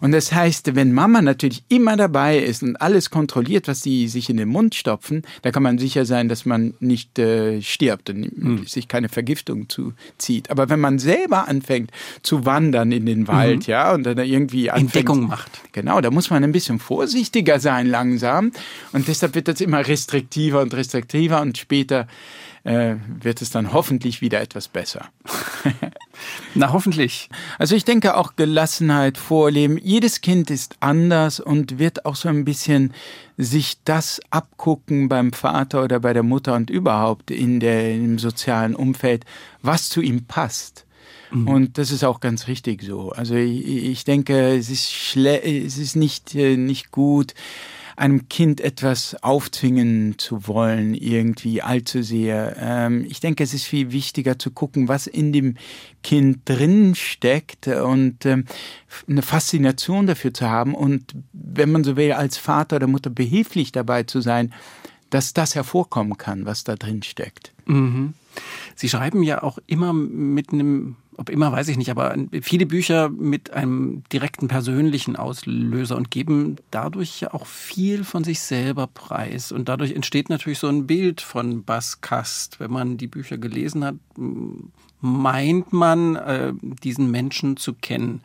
Und das heißt, wenn Mama natürlich immer dabei ist und alles kontrolliert, was sie sich in den Mund stopfen, da kann man sicher sein, dass man nicht äh, stirbt und sich keine Vergiftung zuzieht. Aber wenn man selber anfängt zu wandern in den Wald, ja, und dann irgendwie anfängt, Entdeckung macht. Genau, da muss man ein bisschen vorsichtiger sein langsam. Und deshalb wird das immer restriktiver und restriktiver und später äh, wird es dann hoffentlich wieder etwas besser. Na, hoffentlich. Also ich denke auch Gelassenheit vorleben. Jedes Kind ist anders und wird auch so ein bisschen sich das abgucken beim Vater oder bei der Mutter und überhaupt in der, im sozialen Umfeld, was zu ihm passt. Mhm. Und das ist auch ganz richtig so. Also ich, ich denke, es ist, schle es ist nicht, äh, nicht gut, einem Kind etwas aufzwingen zu wollen, irgendwie allzu sehr. Ähm, ich denke, es ist viel wichtiger zu gucken, was in dem Kind drin steckt und ähm, eine Faszination dafür zu haben und, wenn man so will, als Vater oder Mutter behilflich dabei zu sein, dass das hervorkommen kann, was da drin steckt. Mhm. Sie schreiben ja auch immer mit einem ob immer weiß ich nicht, aber viele Bücher mit einem direkten persönlichen Auslöser und geben dadurch ja auch viel von sich selber preis. Und dadurch entsteht natürlich so ein Bild von Bas Kast. Wenn man die Bücher gelesen hat, meint man, äh, diesen Menschen zu kennen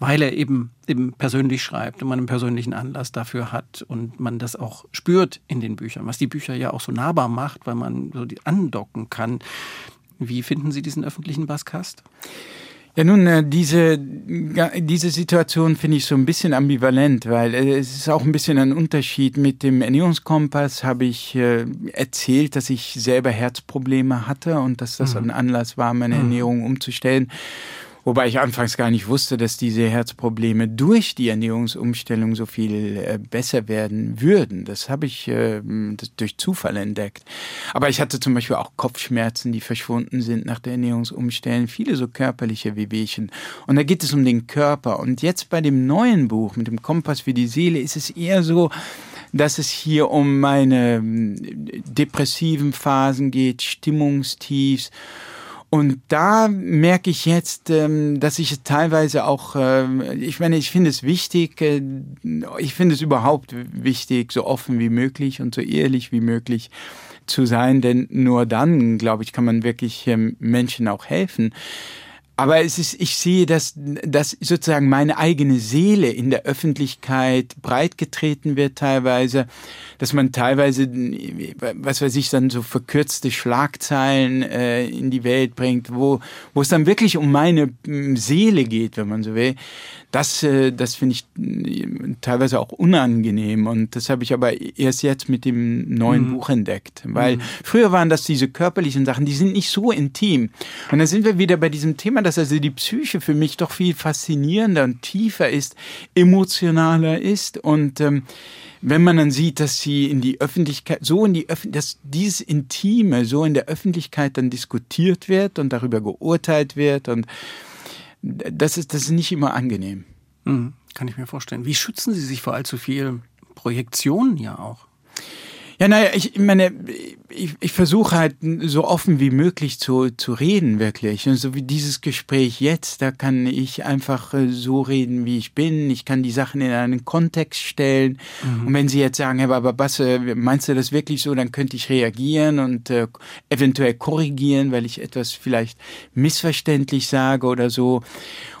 weil er eben, eben persönlich schreibt und man einen persönlichen Anlass dafür hat und man das auch spürt in den Büchern, was die Bücher ja auch so nahbar macht, weil man so die andocken kann. Wie finden Sie diesen öffentlichen Baskast? Ja, nun, äh, diese, diese Situation finde ich so ein bisschen ambivalent, weil äh, es ist auch ein bisschen ein Unterschied. Mit dem Ernährungskompass habe ich äh, erzählt, dass ich selber Herzprobleme hatte und dass das mhm. ein Anlass war, meine mhm. Ernährung umzustellen. Wobei ich anfangs gar nicht wusste, dass diese Herzprobleme durch die Ernährungsumstellung so viel äh, besser werden würden. Das habe ich äh, durch Zufall entdeckt. Aber ich hatte zum Beispiel auch Kopfschmerzen, die verschwunden sind nach der Ernährungsumstellung. Viele so körperliche Wehwehchen. Und da geht es um den Körper. Und jetzt bei dem neuen Buch mit dem Kompass für die Seele ist es eher so, dass es hier um meine depressiven Phasen geht, Stimmungstiefs und da merke ich jetzt, ähm, dass ich teilweise auch, ähm, ich meine, ich finde es wichtig, äh, ich finde es überhaupt wichtig, so offen wie möglich und so ehrlich wie möglich zu sein, denn nur dann, glaube ich, kann man wirklich ähm, Menschen auch helfen. Aber es ist, ich sehe, dass, dass sozusagen meine eigene Seele in der Öffentlichkeit breitgetreten wird teilweise, dass man teilweise, was weiß ich, dann so verkürzte Schlagzeilen äh, in die Welt bringt, wo, wo es dann wirklich um meine Seele geht, wenn man so will. Das, äh, das finde ich äh, teilweise auch unangenehm und das habe ich aber erst jetzt mit dem neuen mhm. Buch entdeckt, weil mhm. früher waren das diese körperlichen Sachen, die sind nicht so intim. Und dann sind wir wieder bei diesem Thema, dass also die Psyche für mich doch viel faszinierender und tiefer ist, emotionaler ist und ähm, wenn man dann sieht, dass sie in die Öffentlichkeit, so in die Öffentlichkeit, dass dieses Intime so in der Öffentlichkeit dann diskutiert wird und darüber geurteilt wird und das ist, das ist nicht immer angenehm. Mhm, kann ich mir vorstellen. Wie schützen Sie sich vor allzu viel Projektionen ja auch? Ja, naja, ich meine, ich, ich versuche halt so offen wie möglich zu, zu reden, wirklich. Und so wie dieses Gespräch jetzt, da kann ich einfach äh, so reden, wie ich bin. Ich kann die Sachen in einen Kontext stellen. Mhm. Und wenn Sie jetzt sagen, Herr Bababasse, meinst du das wirklich so, dann könnte ich reagieren und äh, eventuell korrigieren, weil ich etwas vielleicht missverständlich sage oder so.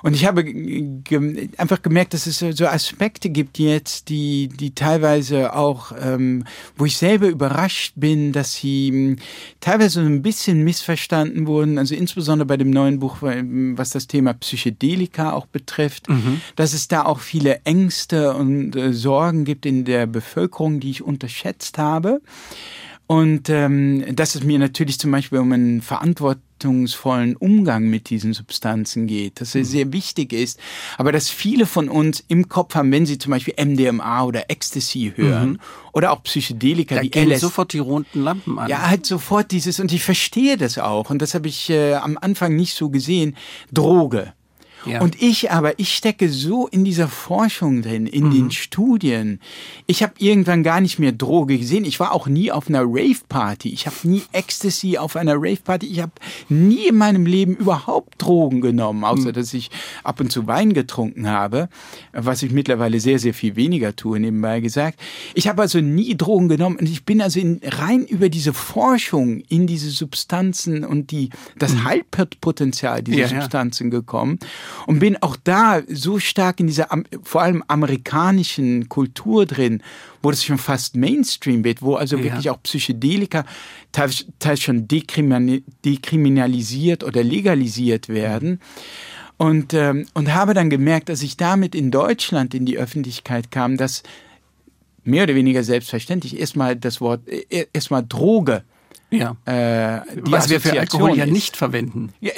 Und ich habe ge einfach gemerkt, dass es so Aspekte gibt jetzt, die, die teilweise auch, ähm, wo ich selber überrascht bin, dass hm, teilweise ein bisschen missverstanden wurden, also insbesondere bei dem neuen Buch, was das Thema Psychedelika auch betrifft, mhm. dass es da auch viele Ängste und äh, Sorgen gibt in der Bevölkerung, die ich unterschätzt habe. Und ähm, dass es mir natürlich zum Beispiel um einen verantwortungsvollen Umgang mit diesen Substanzen geht, dass es mhm. sehr wichtig ist, aber dass viele von uns im Kopf haben, wenn sie zum Beispiel MDMA oder Ecstasy hören mhm. oder auch Psychedelika, da die gehen LS sofort die roten Lampen an. Ja, halt sofort dieses, und ich verstehe das auch, und das habe ich äh, am Anfang nicht so gesehen, Droge. Ja. Und ich aber, ich stecke so in dieser Forschung drin, in mhm. den Studien. Ich habe irgendwann gar nicht mehr Droge gesehen. Ich war auch nie auf einer Rave-Party. Ich habe nie Ecstasy auf einer Rave-Party. Ich habe nie in meinem Leben überhaupt Drogen genommen, außer mhm. dass ich ab und zu Wein getrunken habe, was ich mittlerweile sehr, sehr viel weniger tue, nebenbei gesagt. Ich habe also nie Drogen genommen und ich bin also in, rein über diese Forschung in diese Substanzen und die, das mhm. Heilpotenzial dieser ja, Substanzen ja. gekommen. Und bin auch da so stark in dieser vor allem amerikanischen Kultur drin, wo das schon fast Mainstream wird, wo also ja. wirklich auch Psychedelika teils, teils schon dekriminalisiert oder legalisiert werden. Und, ähm, und habe dann gemerkt, dass ich damit in Deutschland in die Öffentlichkeit kam, dass mehr oder weniger selbstverständlich erstmal das Wort, äh, erstmal Droge ja. Äh, Was wir für Alkohol ja nicht verwenden. Ja,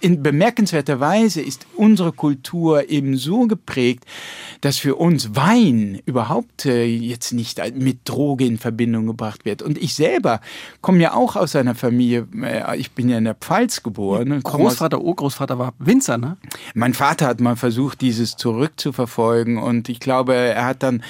in bemerkenswerter Weise ist unsere Kultur eben so geprägt, dass für uns Wein überhaupt äh, jetzt nicht mit Droge in Verbindung gebracht wird. Und ich selber komme ja auch aus einer Familie, äh, ich bin ja in der Pfalz geboren. Großvater, Urgroßvater war Winzer, ne? Mein Vater hat mal versucht, dieses zurückzuverfolgen und ich glaube, er hat dann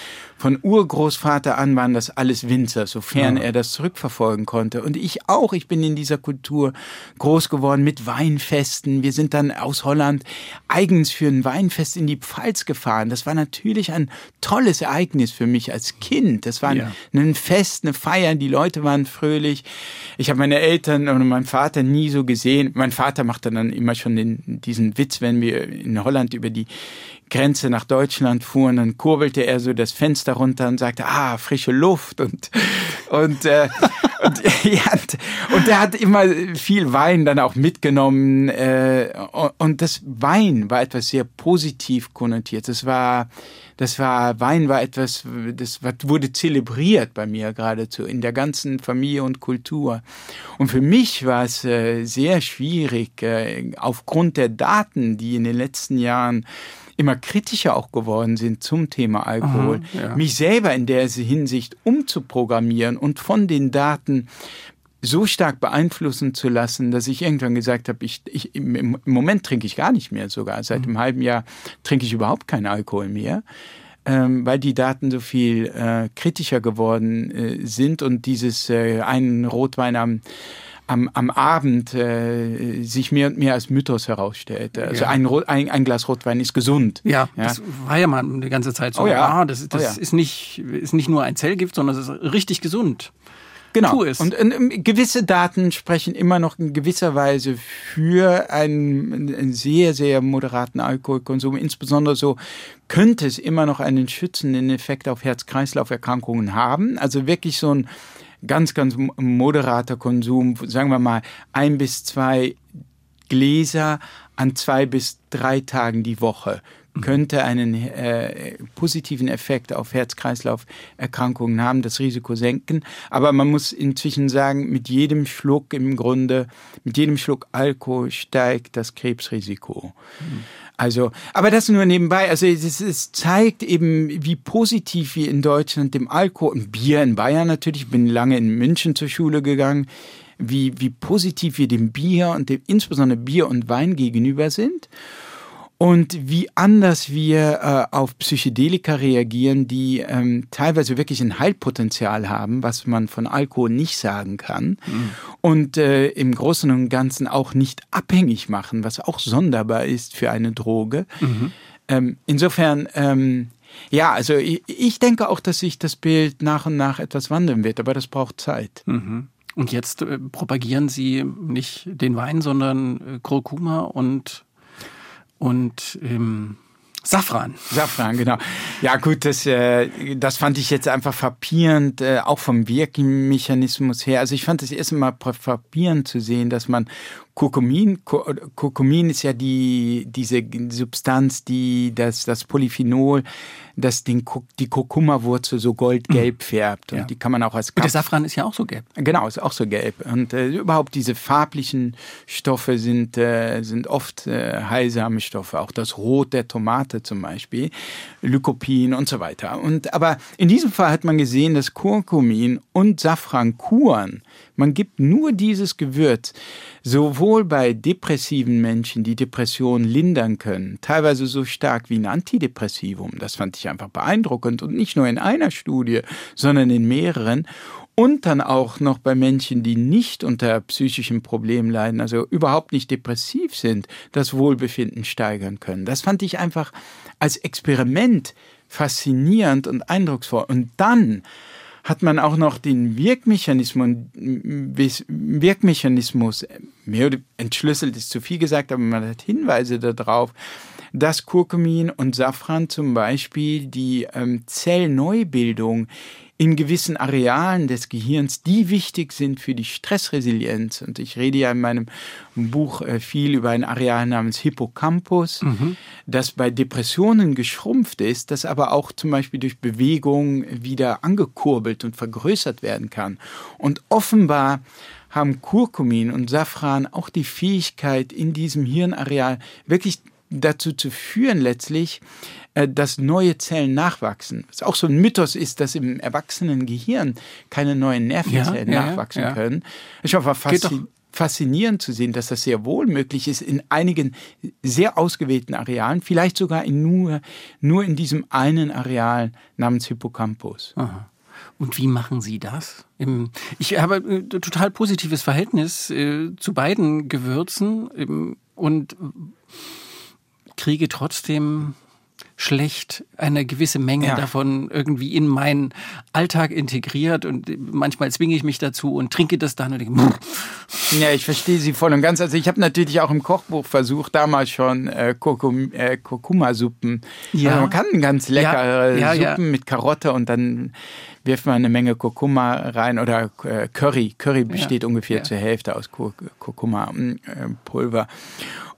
von Urgroßvater an waren das alles Winzer, sofern ja. er das zurückverfolgen konnte. Und ich auch, ich bin in dieser Kultur groß geworden mit Weinfesten. Wir sind dann aus Holland eigens für ein Weinfest in die Pfalz gefahren. Das war natürlich ein tolles Ereignis für mich als Kind. Das war ein, ja. ein Fest, eine Feier, die Leute waren fröhlich. Ich habe meine Eltern und meinen Vater nie so gesehen. Mein Vater machte dann immer schon den, diesen Witz, wenn wir in Holland über die Grenze nach Deutschland fuhren, dann kurbelte er so das Fenster runter und sagte, ah, frische Luft und und, äh, und, ja, und der hat immer viel Wein dann auch mitgenommen äh, und das Wein war etwas sehr positiv konnotiert. Das war das war Wein war etwas, das wurde zelebriert bei mir geradezu in der ganzen Familie und Kultur. Und für mich war es äh, sehr schwierig äh, aufgrund der Daten, die in den letzten Jahren immer kritischer auch geworden sind zum Thema Alkohol, Aha, ja. mich selber in der Hinsicht umzuprogrammieren und von den Daten so stark beeinflussen zu lassen, dass ich irgendwann gesagt habe, ich, ich, im, Moment trinke ich gar nicht mehr sogar. Seit mhm. einem halben Jahr trinke ich überhaupt keinen Alkohol mehr. Ähm, weil die Daten so viel äh, kritischer geworden äh, sind und dieses äh, einen Rotwein am am, am Abend äh, sich mehr und mehr als Mythos herausstellt. Also ja. ein, ein, ein, Glas Rotwein ist gesund. Ja, ja, das war ja mal eine ganze Zeit so. Oh ja. Ah, das, das oh ist, nicht, ist nicht nur ein Zellgift, sondern es ist richtig gesund. Genau. Und, und, und, gewisse Daten sprechen immer noch in gewisser Weise für einen, einen sehr, sehr moderaten Alkoholkonsum. Insbesondere so könnte es immer noch einen schützenden Effekt auf Herz-Kreislauf-Erkrankungen haben. Also wirklich so ein ganz, ganz moderater Konsum, sagen wir mal ein bis zwei Gläser an zwei bis drei Tagen die Woche könnte einen äh, positiven Effekt auf Herz-Kreislauf-Erkrankungen haben, das Risiko senken. Aber man muss inzwischen sagen, mit jedem Schluck im Grunde, mit jedem Schluck Alkohol steigt das Krebsrisiko. Mhm. Also, aber das nur nebenbei. Also es, es, zeigt eben, wie positiv wir in Deutschland dem Alkohol und Bier in Bayern natürlich. Ich bin lange in München zur Schule gegangen. Wie, wie positiv wir dem Bier und dem, insbesondere Bier und Wein gegenüber sind und wie anders wir äh, auf Psychedelika reagieren, die ähm, teilweise wirklich ein Heilpotenzial haben, was man von Alkohol nicht sagen kann mhm. und äh, im Großen und Ganzen auch nicht abhängig machen, was auch sonderbar ist für eine Droge. Mhm. Ähm, insofern ähm, ja, also ich, ich, denke auch, dass sich das Bild nach und nach etwas wandeln wird, aber das braucht Zeit. Mhm. Und jetzt äh, propagieren Sie nicht den Wein, sondern äh, Kurkuma und und ähm, Safran. Safran, genau. Ja gut, das, äh, das fand ich jetzt einfach frappierend, äh, auch vom Wirkmechanismus her. Also ich fand es erst mal frappierend zu sehen, dass man Kurkumin, Kurkumin ist ja die, diese Substanz, die das, das Polyphenol, das den, die Kurkuma-Wurzel so goldgelb mhm. färbt. Und ja. die kann man auch als Und der Safran ist ja auch so gelb. Genau, ist auch so gelb. Und äh, überhaupt diese farblichen Stoffe sind, äh, sind oft äh, heilsame Stoffe. Auch das Rot der Tomate zum Beispiel, Lycopin und so weiter. Und, aber in diesem Fall hat man gesehen, dass Kurkumin und Safran kuren man gibt nur dieses Gewürz sowohl bei depressiven Menschen, die Depressionen lindern können, teilweise so stark wie ein Antidepressivum. Das fand ich einfach beeindruckend und nicht nur in einer Studie, sondern in mehreren. Und dann auch noch bei Menschen, die nicht unter psychischen Problemen leiden, also überhaupt nicht depressiv sind, das Wohlbefinden steigern können. Das fand ich einfach als Experiment faszinierend und eindrucksvoll. Und dann hat man auch noch den Wirkmechanismus, Wirkmechanismus mehr entschlüsselt ist zu viel gesagt, aber man hat Hinweise darauf, dass Kurkumin und Safran zum Beispiel die ähm, Zellneubildung in gewissen Arealen des Gehirns, die wichtig sind für die Stressresilienz. Und ich rede ja in meinem Buch äh, viel über ein Areal namens Hippocampus, mhm. das bei Depressionen geschrumpft ist, das aber auch zum Beispiel durch Bewegung wieder angekurbelt und vergrößert werden kann. Und offenbar haben Kurkumin und Safran auch die Fähigkeit, in diesem Hirnareal wirklich dazu zu führen letztlich, äh, dass neue Zellen nachwachsen. Was auch so ein Mythos ist, dass im erwachsenen Gehirn keine neuen Nervenzellen ja, ja, nachwachsen ja. können. Ich hoffe, faszinierend faszinierend zu sehen, dass das sehr wohl möglich ist in einigen sehr ausgewählten Arealen, vielleicht sogar in nur, nur in diesem einen Areal namens Hippocampus. Aha. Und wie machen Sie das? Ich habe ein total positives Verhältnis äh, zu beiden Gewürzen und kriege trotzdem schlecht eine gewisse Menge ja. davon irgendwie in meinen Alltag integriert und manchmal zwinge ich mich dazu und trinke das dann und denke, ja, ich verstehe Sie voll und ganz. Also ich habe natürlich auch im Kochbuch versucht, damals schon äh, Kurkum, äh, Kurkuma-Suppen. Ja. Also man kann ganz leckere ja, ja, Suppen mit Karotte und dann wirft man eine Menge Kurkuma rein oder äh, Curry. Curry besteht ungefähr zur Hälfte aus Kurkuma-Pulver.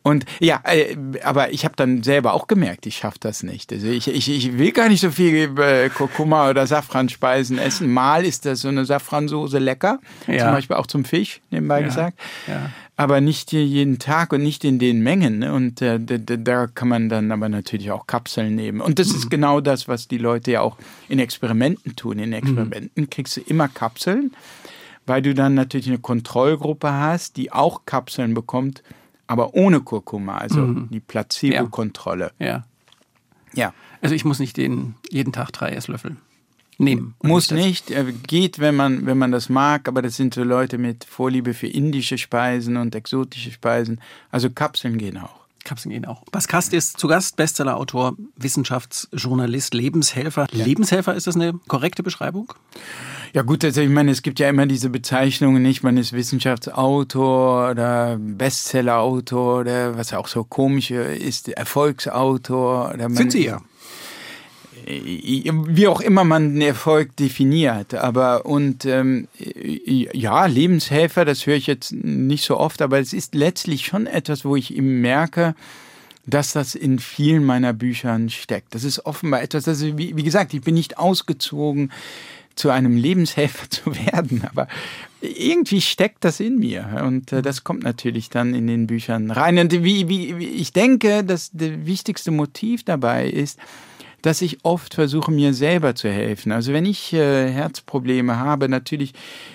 Und ja, äh, aber ich habe dann selber auch gemerkt, ich schaffe das nicht. Also ich, ich, ich will gar nicht so viel äh, Kurkuma oder Safranspeisen essen. Mal ist das so eine Safransoße lecker, ja. zum Beispiel auch zum Fisch, nebenbei ja. gesagt. Ja. Aber nicht jeden Tag und nicht in den Mengen. Ne? Und äh, da, da kann man dann aber natürlich auch Kapseln nehmen. Und das mhm. ist genau das, was die Leute ja auch in Experimenten tun. In Experimenten mhm. kriegst du immer Kapseln, weil du dann natürlich eine Kontrollgruppe hast, die auch Kapseln bekommt aber ohne Kurkuma, also mhm. die Placebo-Kontrolle. Ja. ja. ja. Also ich muss nicht den jeden Tag drei Esslöffel nehmen. Muss nicht, äh, geht, wenn man, wenn man das mag, aber das sind so Leute mit Vorliebe für indische Speisen und exotische Speisen. Also Kapseln gehen auch. Kapseln gehen auch. Bas Kast ist zu Gast, Bestsellerautor, Wissenschaftsjournalist, Lebenshelfer. Ja. Lebenshelfer, ist das eine korrekte Beschreibung? Ja gut, also ich meine, es gibt ja immer diese Bezeichnungen, nicht? Man ist Wissenschaftsautor oder Bestsellerautor oder was auch so komisch ist, Erfolgsautor. Sind Sie ja wie auch immer man den Erfolg definiert. Aber und ähm, ja, Lebenshelfer, das höre ich jetzt nicht so oft, aber es ist letztlich schon etwas, wo ich eben merke, dass das in vielen meiner Büchern steckt. Das ist offenbar etwas, das ist, wie, wie gesagt, ich bin nicht ausgezogen zu einem Lebenshelfer zu werden, aber irgendwie steckt das in mir und äh, das kommt natürlich dann in den Büchern rein. Und wie, wie, wie ich denke, dass das wichtigste Motiv dabei ist, dass ich oft versuche, mir selber zu helfen. Also wenn ich äh, Herzprobleme habe, natürlich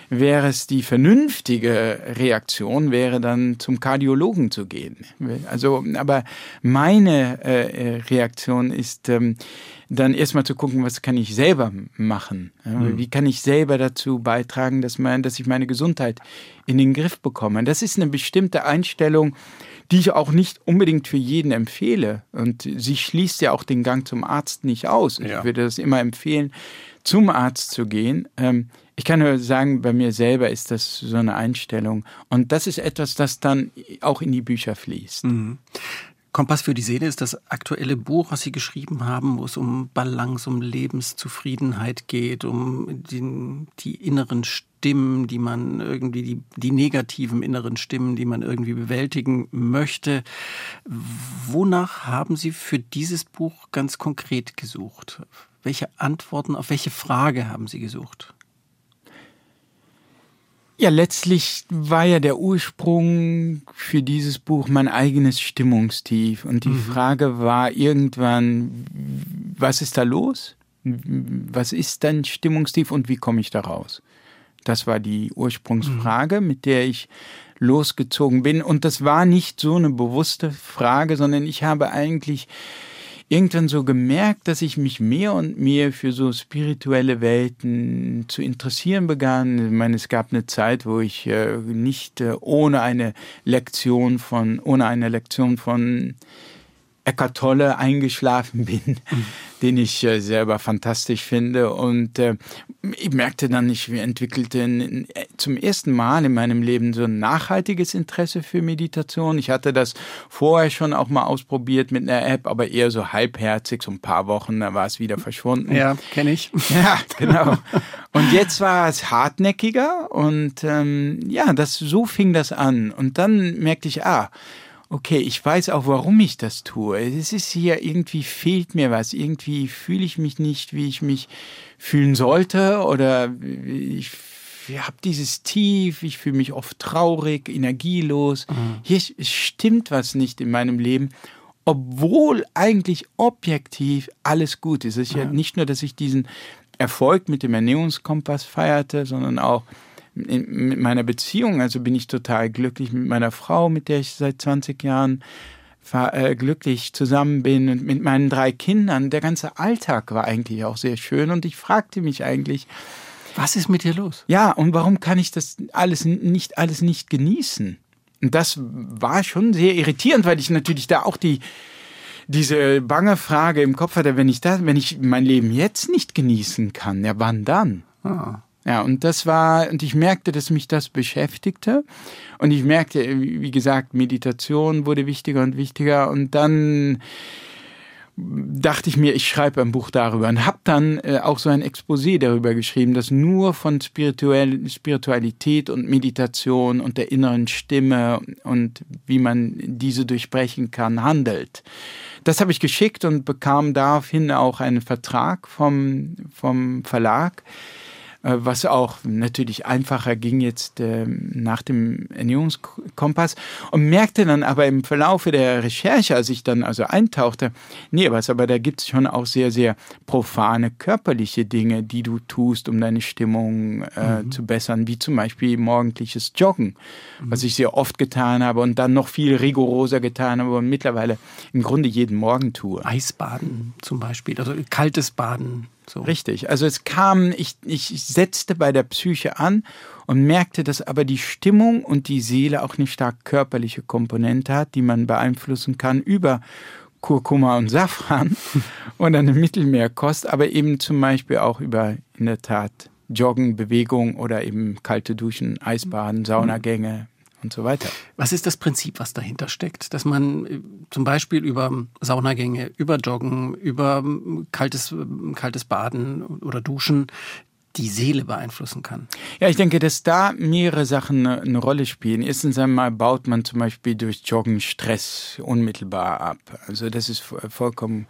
wäre es die vernünftige Reaktion, wäre dann zum Kardiologen zu gehen. Also, aber meine äh, Reaktion ist ähm, dann erstmal zu gucken, was kann ich selber machen? Mhm. Wie kann ich selber dazu beitragen, dass, man, dass ich meine Gesundheit in den Griff bekomme? Das ist eine bestimmte Einstellung, die ich auch nicht unbedingt für jeden empfehle. Und sie schließt ja auch den Gang zum Arzt nicht aus. Ja. Ich würde das immer empfehlen, zum Arzt zu gehen. Ähm, ich kann nur sagen, bei mir selber ist das so eine Einstellung. Und das ist etwas, das dann auch in die Bücher fließt. Mhm. Kompass für die Seele ist das aktuelle Buch, was Sie geschrieben haben, wo es um Balance, um Lebenszufriedenheit geht, um den, die inneren Stimmen, die man irgendwie, die, die negativen inneren Stimmen, die man irgendwie bewältigen möchte. Wonach haben Sie für dieses Buch ganz konkret gesucht? Welche Antworten auf welche Frage haben Sie gesucht? Ja, letztlich war ja der Ursprung für dieses Buch mein eigenes Stimmungstief. Und die mhm. Frage war irgendwann, was ist da los? Was ist dein Stimmungstief und wie komme ich da raus? Das war die Ursprungsfrage, mhm. mit der ich losgezogen bin. Und das war nicht so eine bewusste Frage, sondern ich habe eigentlich irgendwann so gemerkt, dass ich mich mehr und mehr für so spirituelle Welten zu interessieren begann. Ich meine, es gab eine Zeit, wo ich äh, nicht äh, ohne eine Lektion von, ohne eine Lektion von Eckart Tolle eingeschlafen bin, mhm. den ich äh, selber fantastisch finde. Und äh, ich merkte dann, ich entwickelte ein, zum ersten Mal in meinem Leben so ein nachhaltiges Interesse für Meditation. Ich hatte das vorher schon auch mal ausprobiert mit einer App, aber eher so halbherzig, so ein paar Wochen, da war es wieder verschwunden. Ja, kenne ich. Ja, genau. Und jetzt war es hartnäckiger und ähm, ja, das so fing das an. Und dann merkte ich, ah, okay, ich weiß auch, warum ich das tue. Es ist hier irgendwie fehlt mir was. Irgendwie fühle ich mich nicht, wie ich mich fühlen sollte oder ich habe dieses Tief, ich fühle mich oft traurig, energielos. Mhm. Hier stimmt was nicht in meinem Leben, obwohl eigentlich objektiv alles gut ist. Es ist ja, ja nicht nur, dass ich diesen Erfolg mit dem Ernährungskompass feierte, sondern auch in, mit meiner Beziehung, also bin ich total glücklich mit meiner Frau, mit der ich seit 20 Jahren äh, glücklich zusammen bin und mit meinen drei Kindern. Der ganze Alltag war eigentlich auch sehr schön und ich fragte mich eigentlich, was ist mit dir los? Ja, und warum kann ich das alles nicht alles nicht genießen? Und das war schon sehr irritierend, weil ich natürlich da auch die diese bange Frage im Kopf hatte, wenn ich das, wenn ich mein Leben jetzt nicht genießen kann, ja wann dann? Ah. Ja, und das war, und ich merkte, dass mich das beschäftigte. Und ich merkte, wie gesagt, Meditation wurde wichtiger und wichtiger. Und dann dachte ich mir, ich schreibe ein Buch darüber und habe dann äh, auch so ein Exposé darüber geschrieben, das nur von Spirituell Spiritualität und Meditation und der inneren Stimme und wie man diese durchbrechen kann, handelt. Das habe ich geschickt und bekam daraufhin auch einen Vertrag vom, vom Verlag was auch natürlich einfacher ging jetzt äh, nach dem Ernährungskompass und merkte dann aber im Verlaufe der Recherche, als ich dann also eintauchte, nee, was, aber da gibt es schon auch sehr, sehr profane körperliche Dinge, die du tust, um deine Stimmung äh, mhm. zu bessern, wie zum Beispiel morgendliches Joggen, mhm. was ich sehr oft getan habe und dann noch viel rigoroser getan habe und mittlerweile im Grunde jeden Morgen tue. Eisbaden zum Beispiel, also kaltes Baden. So. Richtig. Also es kam, ich, ich setzte bei der Psyche an und merkte, dass aber die Stimmung und die Seele auch eine stark körperliche Komponente hat, die man beeinflussen kann über Kurkuma und Safran und eine Mittelmeerkost, aber eben zum Beispiel auch über in der Tat Joggen, Bewegung oder eben kalte Duschen, Eisbaden, Saunagänge, und so weiter. Was ist das Prinzip, was dahinter steckt? Dass man äh, zum Beispiel über Saunagänge, über Joggen, über ähm, kaltes, ähm, kaltes Baden oder Duschen die Seele beeinflussen kann? Ja, ich denke, dass da mehrere Sachen eine Rolle spielen. Erstens einmal baut man zum Beispiel durch Joggen Stress unmittelbar ab. Also das ist vollkommen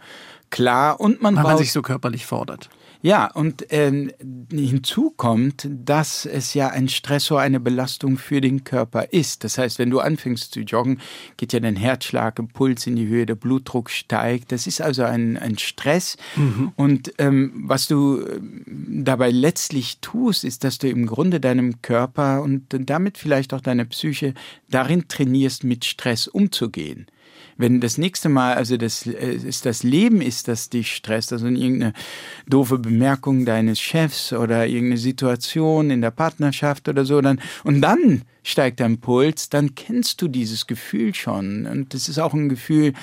klar. Und man Weil man sich so körperlich fordert. Ja, und äh, hinzu kommt, dass es ja ein Stressor, eine Belastung für den Körper ist. Das heißt, wenn du anfängst zu joggen, geht ja dein Herzschlag, der Puls in die Höhe, der Blutdruck steigt. Das ist also ein, ein Stress. Mhm. Und ähm, was du ähm, dabei letztlich tust, ist, dass du im Grunde deinem Körper und damit vielleicht auch deiner Psyche darin trainierst, mit Stress umzugehen wenn das nächste Mal, also das äh, ist das Leben ist, das dich stresst, also irgendeine doofe Bemerkung deines Chefs oder irgendeine Situation in der Partnerschaft oder so, dann und dann steigt dein Puls, dann kennst du dieses Gefühl schon und das ist auch ein Gefühl,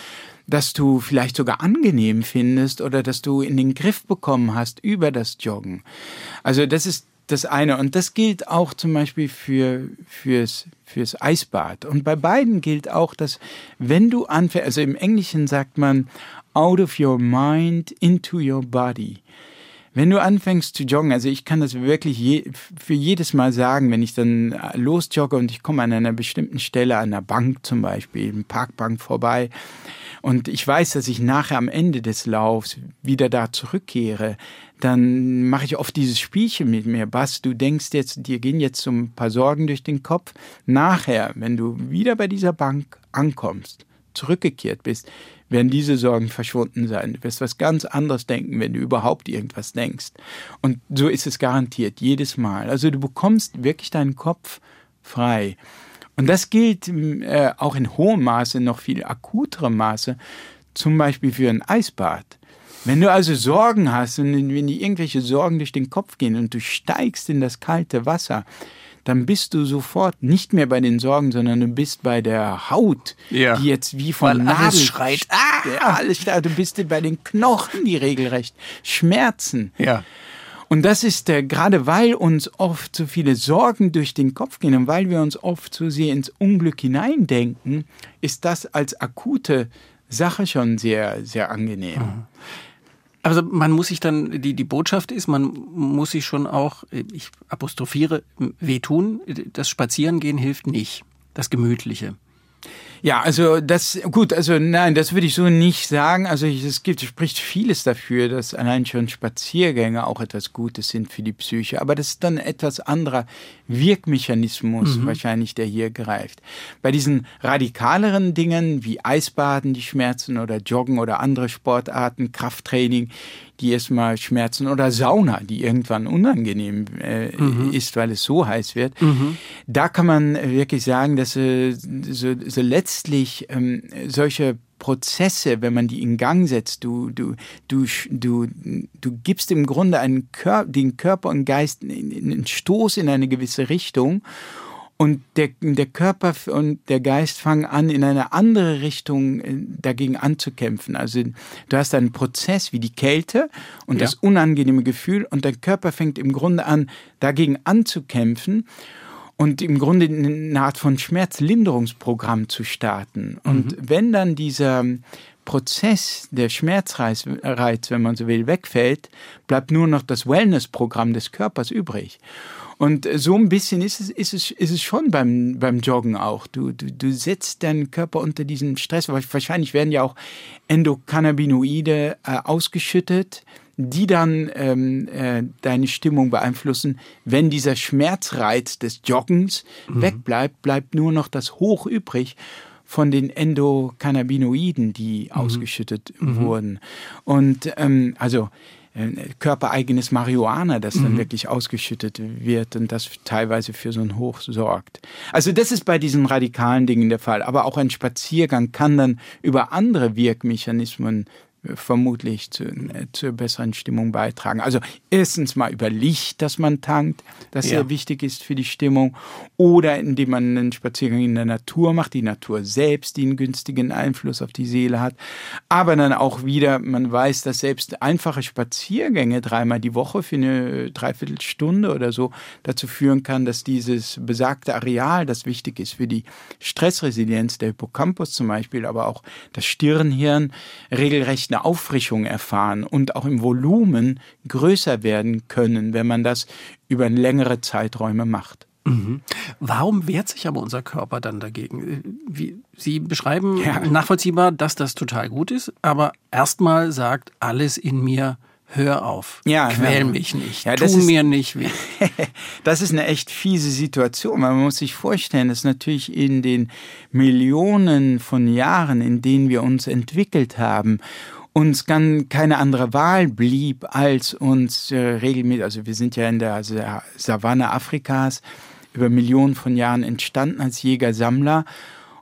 das du vielleicht sogar angenehm findest oder das du in den Griff bekommen hast über das Joggen. Also das ist das eine. Und das gilt auch zum Beispiel für, fürs, fürs Eisbad. Und bei beiden gilt auch, dass wenn du anfängst, also im Englischen sagt man out of your mind into your body. Wenn du anfängst zu joggen, also ich kann das wirklich je, für jedes Mal sagen, wenn ich dann losjogge und ich komme an einer bestimmten Stelle, an einer Bank zum Beispiel, eine Parkbank vorbei, und ich weiß, dass ich nachher am Ende des Laufs wieder da zurückkehre, dann mache ich oft dieses Spielchen mit mir. Bass, du denkst jetzt, dir gehen jetzt so ein paar Sorgen durch den Kopf. Nachher, wenn du wieder bei dieser Bank ankommst, zurückgekehrt bist, werden diese Sorgen verschwunden sein. Du wirst was ganz anderes denken, wenn du überhaupt irgendwas denkst. Und so ist es garantiert, jedes Mal. Also du bekommst wirklich deinen Kopf frei. Und das gilt äh, auch in hohem Maße, noch viel akuterem Maße, zum Beispiel für ein Eisbad. Wenn du also Sorgen hast und wenn dir irgendwelche Sorgen durch den Kopf gehen und du steigst in das kalte Wasser, dann bist du sofort nicht mehr bei den Sorgen, sondern du bist bei der Haut, Ja. die jetzt wie von Weil Nadel alles schreit. Ah, alles. Du bist bei den Knochen, die regelrecht schmerzen. Ja. Und das ist der, gerade weil uns oft so viele Sorgen durch den Kopf gehen und weil wir uns oft so sehr ins Unglück hineindenken, ist das als akute Sache schon sehr, sehr angenehm. Also man muss sich dann, die, die Botschaft ist, man muss sich schon auch, ich apostrophiere, wehtun. Das Spazierengehen hilft nicht. Das Gemütliche. Ja, also das, gut, also nein, das würde ich so nicht sagen. Also ich, es gibt, es spricht vieles dafür, dass allein schon Spaziergänge auch etwas Gutes sind für die Psyche. Aber das ist dann etwas anderer Wirkmechanismus wahrscheinlich, der hier greift. Bei diesen radikaleren Dingen wie Eisbaden, die Schmerzen oder Joggen oder andere Sportarten, Krafttraining, die erstmal schmerzen oder Sauna, die irgendwann unangenehm äh, ist, weil es so heiß wird. Da kann man wirklich sagen, dass äh, so, so letztlich ähm, solche Prozesse, wenn man die in Gang setzt, du, du, du, du, du gibst im Grunde einen Kör den Körper und Geist einen Stoß in eine gewisse Richtung und der, der Körper und der Geist fangen an, in eine andere Richtung äh, dagegen anzukämpfen. Also du hast einen Prozess wie die Kälte und Ja. das unangenehme Gefühl und der Körper fängt im Grunde an, dagegen anzukämpfen und im Grunde eine Art von Schmerzlinderungsprogramm zu starten. Und wenn dann dieser Prozess, der Schmerzreiz, Reiz, wenn man so will, wegfällt, bleibt nur noch das Wellnessprogramm des Körpers übrig. Und so ein bisschen ist es, ist es, ist es schon beim, beim Joggen auch. Du, du, du setzt deinen Körper unter diesen Stress. Wahrscheinlich werden ja auch Endokannabinoide äh, ausgeschüttet, die dann ähm, äh, deine Stimmung beeinflussen. Wenn dieser Schmerzreiz des Joggens wegbleibt, bleibt nur noch das Hoch übrig von den Endokannabinoiden, die ausgeschüttet wurden. Und ähm, also körpereigenes Marihuana, das dann wirklich ausgeschüttet wird und das teilweise für so ein Hoch sorgt. Also das ist bei diesen radikalen Dingen der Fall. Aber auch ein Spaziergang kann dann über andere Wirkmechanismen äh, vermutlich zu, äh, zur besseren Stimmung beitragen. Also erstens mal über Licht, das man tankt, das Ja. sehr wichtig ist für die Stimmung, oder indem man einen Spaziergang in der Natur macht, die Natur selbst, die einen günstigen Einfluss auf die Seele hat. Aber dann auch wieder, man weiß, dass selbst einfache Spaziergänge dreimal die Woche für eine Dreiviertelstunde oder so dazu führen kann, dass dieses besagte Areal, das wichtig ist für die Stressresilienz, der Hippocampus zum Beispiel, aber auch das Stirnhirn, regelrecht eine Auffrischung erfahren und auch im Volumen größer werden können, wenn man das über längere Zeiträume macht. Warum wehrt sich aber unser Körper dann dagegen? Wie, Sie beschreiben Ja. nachvollziehbar, dass das total gut ist, aber erstmal sagt alles in mir, hör auf, Ja, quäl ja. mich nicht, Ja, tu ist- mir nicht weh. Das ist eine echt fiese Situation. Man muss sich vorstellen, dass natürlich in den Millionen von Jahren, in denen wir uns entwickelt haben, uns dann keine andere Wahl blieb, als uns äh, regelmäßig, also wir sind ja in der Sa- Savanne Afrikas über Millionen von Jahren entstanden als Jäger-Sammler.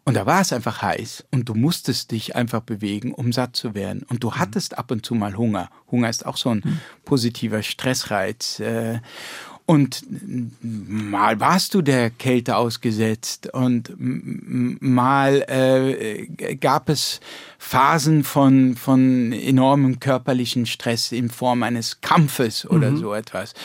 Und da war es einfach heiß und du musstest dich einfach bewegen, um satt zu werden. Und du hattest ab und zu mal Hunger. Hunger ist auch so ein positiver Stressreiz. äh, Und mal warst du der Kälte ausgesetzt und mal äh, gab es Phasen von, von enormem körperlichen Stress in Form eines Kampfes oder so etwas.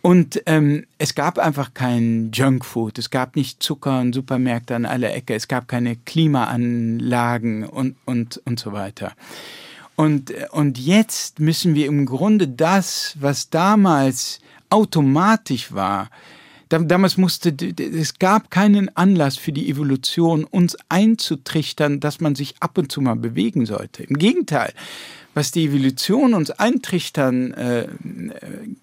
Und ähm, es gab einfach kein Junkfood, es gab nicht Zucker und Supermärkte an aller Ecke, es gab keine Klimaanlagen und, und, und so weiter. Und, und jetzt müssen wir im Grunde das, was damals automatisch war, Dam- Damals musste, es gab keinen Anlass für die Evolution, uns einzutrichtern, dass man sich ab und zu mal bewegen sollte. Im Gegenteil, was die Evolution uns eintrichtern, äh,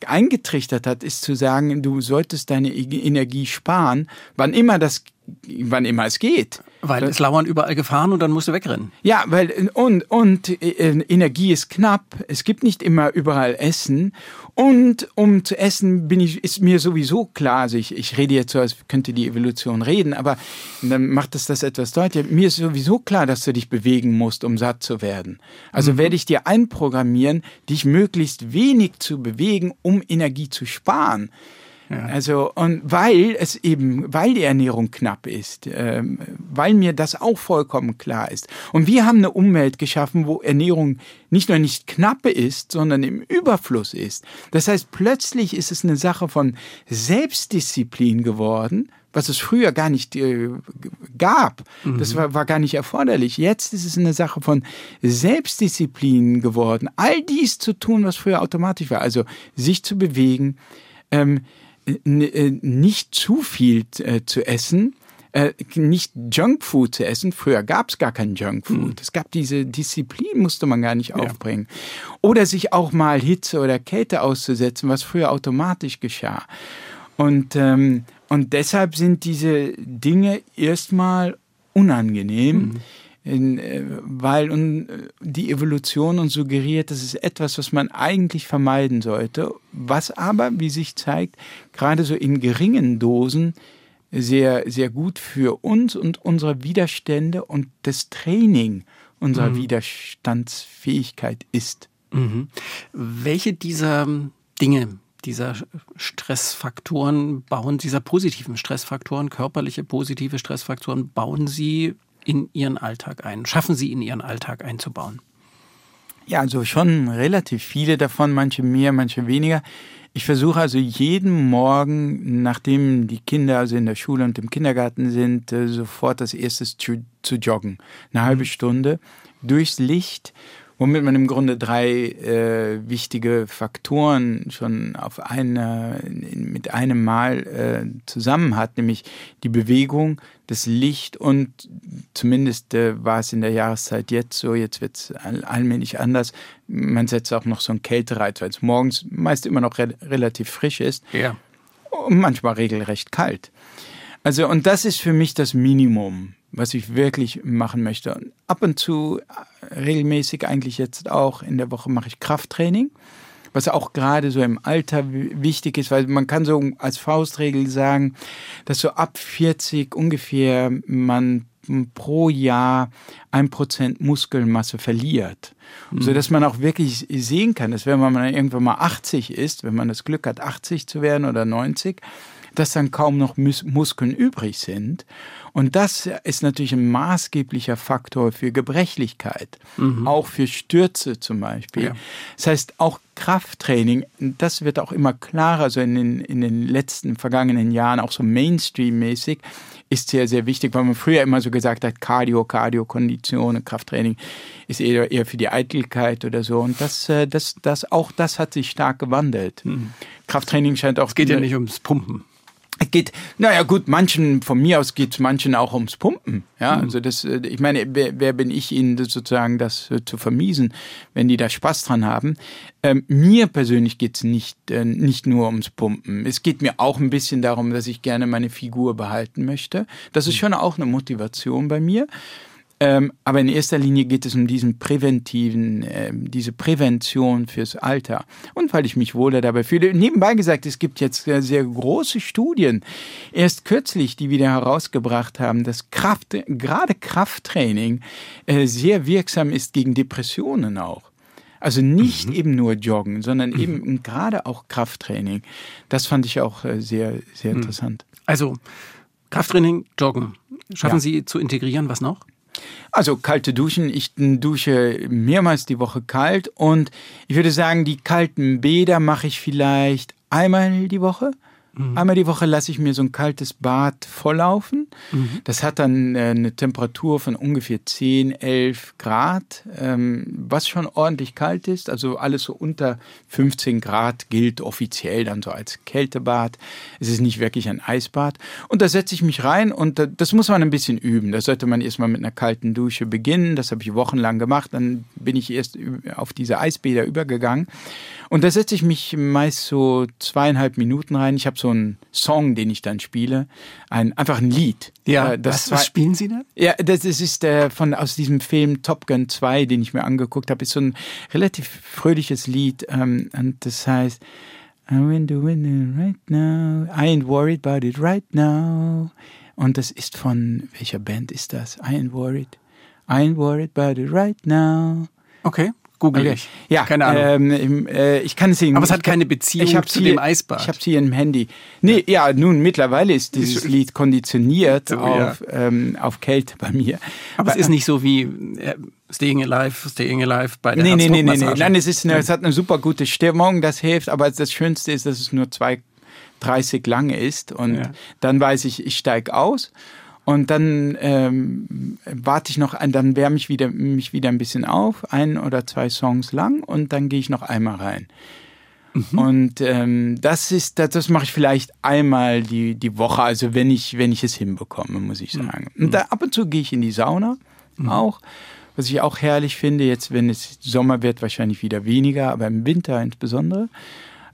eingetrichtert hat, ist zu sagen, du solltest deine Energie sparen, wann immer das, wann immer es geht. Weil es lauern überall Gefahren und dann musst du wegrennen. Ja, weil und und äh, Energie ist knapp. Es gibt nicht immer überall Essen. Und um zu essen bin ich ist mir sowieso klar. Also ich, ich rede jetzt so, als könnte die Evolution reden, aber dann macht es das etwas deutlicher. Mir ist sowieso klar, dass du dich bewegen musst, um satt zu werden. Also werde ich dir einprogrammieren, dich möglichst wenig zu bewegen, um Energie zu sparen. Ja. Also, und weil es eben, weil die Ernährung knapp ist, ähm, weil mir das auch vollkommen klar ist. Und wir haben eine Umwelt geschaffen, wo Ernährung nicht nur nicht knappe ist, sondern im Überfluss ist. Das heißt, plötzlich ist es eine Sache von Selbstdisziplin geworden, was es früher gar nicht äh, gab. Mhm. Das war, war gar nicht erforderlich. Jetzt ist es eine Sache von Selbstdisziplin geworden. All dies zu tun, was früher automatisch war. Also sich zu bewegen, ähm, äh, nicht zu viel äh, zu essen, äh, nicht Junkfood zu essen. Früher gab es gar kein Junkfood. Mhm. Es gab diese Disziplin, musste man gar nicht ja. aufbringen. Oder sich auch mal Hitze oder Kälte auszusetzen, was früher automatisch geschah. Und ähm, und deshalb sind diese Dinge erstmal unangenehm, mhm. In, äh, weil die Evolution uns suggeriert, das ist etwas, was man eigentlich vermeiden sollte, was aber, wie sich zeigt, gerade so in geringen Dosen sehr, sehr gut für uns und unsere Widerstände und das Training unserer mhm. Widerstandsfähigkeit ist. Mhm. Welche dieser Dinge, dieser Stressfaktoren bauen, dieser positiven Stressfaktoren, körperliche positive Stressfaktoren, bauen Sie in Ihren Alltag ein? Schaffen Sie in Ihren Alltag einzubauen? Ja, also schon relativ viele davon, manche mehr, manche weniger. Ich versuche also jeden Morgen, nachdem die Kinder also in der Schule und im Kindergarten sind, äh, sofort das erste zu, zu joggen. Eine halbe mhm. Stunde durchs Licht womit man im Grunde drei äh, wichtige Faktoren schon auf eine, mit einem Mal äh, zusammen hat, nämlich die Bewegung, das Licht und zumindest äh, war es in der Jahreszeit jetzt so, jetzt wird es allmählich anders. Man setzt auch noch so einen Kältereiz, weil es morgens meist immer noch re relativ frisch ist. Ja. Und manchmal regelrecht kalt. Also, und das ist für mich das Minimum was ich wirklich machen möchte. Und ab und zu, äh, regelmäßig eigentlich jetzt auch in der Woche mache ich Krafttraining, was auch gerade so im Alter wichtig ist, weil man kann so als Faustregel sagen, dass so ab 40 ungefähr man pro Jahr ein Prozent Muskelmasse verliert. Mhm. So dass man auch wirklich sehen kann, dass wenn man irgendwann mal 80 ist, wenn man das Glück hat, 80 zu werden oder 90, dass dann kaum noch Mus Muskeln übrig sind. Und das ist natürlich ein maßgeblicher Faktor für Gebrechlichkeit, mhm. auch für Stürze zum Beispiel. Ja. Das heißt, auch Krafttraining, das wird auch immer klarer, so in den, in den letzten vergangenen Jahren, auch so Mainstream-mäßig, ist sehr, sehr wichtig, weil man früher immer so gesagt hat, Cardio, Cardio, Kondition, Krafttraining ist eher, eher für die Eitelkeit oder so. Und das, äh, das, das, auch das hat sich stark gewandelt. Mhm. Krafttraining scheint auch. Es geht ja nicht ums Pumpen. Es geht, naja gut, manchen, von mir aus geht es manchen auch ums Pumpen. Ja, mhm. also das, äh, ich meine, wer, wer bin ich ihnen sozusagen das äh, zu vermiesen, wenn die da Spaß dran haben? Ähm, mir persönlich geht es nicht, äh, nicht nur ums Pumpen. Es geht mir auch ein bisschen darum, dass ich gerne meine Figur behalten möchte. Das ist mhm. schon auch eine Motivation bei mir. Ähm, aber in erster Linie geht es um diesen präventiven, äh, diese Prävention fürs Alter. Und weil ich mich wohler dabei fühle. Nebenbei gesagt, es gibt jetzt sehr, sehr große Studien, erst kürzlich, die wieder herausgebracht haben, dass Kraft, gerade Krafttraining äh, sehr wirksam ist gegen Depressionen auch. Also nicht mhm. eben nur Joggen, sondern mhm. eben gerade auch Krafttraining. Das fand ich auch äh, sehr, sehr mhm. interessant. Also Krafttraining, Joggen. Schaffen ja. Sie zu integrieren, was noch? Also kalte Duschen. Ich dusche mehrmals die Woche kalt und ich würde sagen, die kalten Bäder mache ich vielleicht einmal die Woche. Mhm. Einmal die Woche lasse ich mir so ein kaltes Bad volllaufen. Mhm. Das hat dann äh, eine Temperatur von ungefähr 10, 11 Grad, ähm, was schon ordentlich kalt ist. Also alles so unter 15 Grad gilt offiziell dann so als Kältebad. Es ist nicht wirklich ein Eisbad. Und da setze ich mich rein und das muss man ein bisschen üben. Da sollte man erstmal mit einer kalten Dusche beginnen. Das habe ich wochenlang gemacht. Dann bin ich erst auf diese Eisbäder übergegangen. Und da setze ich mich meist so zweieinhalb Minuten rein. Ich habe so einen Song, den ich dann spiele. Ein, einfach ein Lied. Ja, äh, das was, was spielen Sie da? Ja, das ist äh, von, aus diesem Film Top Gun 2, den ich mir angeguckt habe. Ist so ein relativ fröhliches Lied. Ähm, und das heißt, I'm doing it right now. I ain't worried about it right now. Und das ist von, welcher Band ist das? I ain't worried. I ain't worried about it right now. Okay Google Okay. ich. Ja, keine Ahnung. Ähm, äh, ich kann es Ihnen. Aber es hat keine Beziehung ich zu hier, dem Eisbad. Ich habe es hier im Handy. Nee, ja, nun mittlerweile ist dieses Lied konditioniert ja. auf, ähm, auf Kälte bei mir. Aber es ist nicht so wie äh, Staying Alive, Staying Alive bei der Nee, nee, nee, nee, nee. Nein, es, ist eine, es hat eine super gute Stimmung, das hilft, aber das Schönste ist, dass es nur 2,30 lang ist und Ja. dann weiß ich, ich steige aus und dann ähm, warte ich noch ein, dann wärme ich wieder, mich wieder ein bisschen auf, ein oder zwei Songs lang und dann gehe ich noch einmal rein. Und ähm, das ist, das, das mache ich vielleicht einmal die, die Woche, also wenn ich, wenn ich es hinbekomme, muss ich sagen. Und da, ab und zu gehe ich in die Sauna auch, was ich auch herrlich finde. Jetzt, wenn es Sommer wird, wahrscheinlich wieder weniger, aber im Winter insbesondere.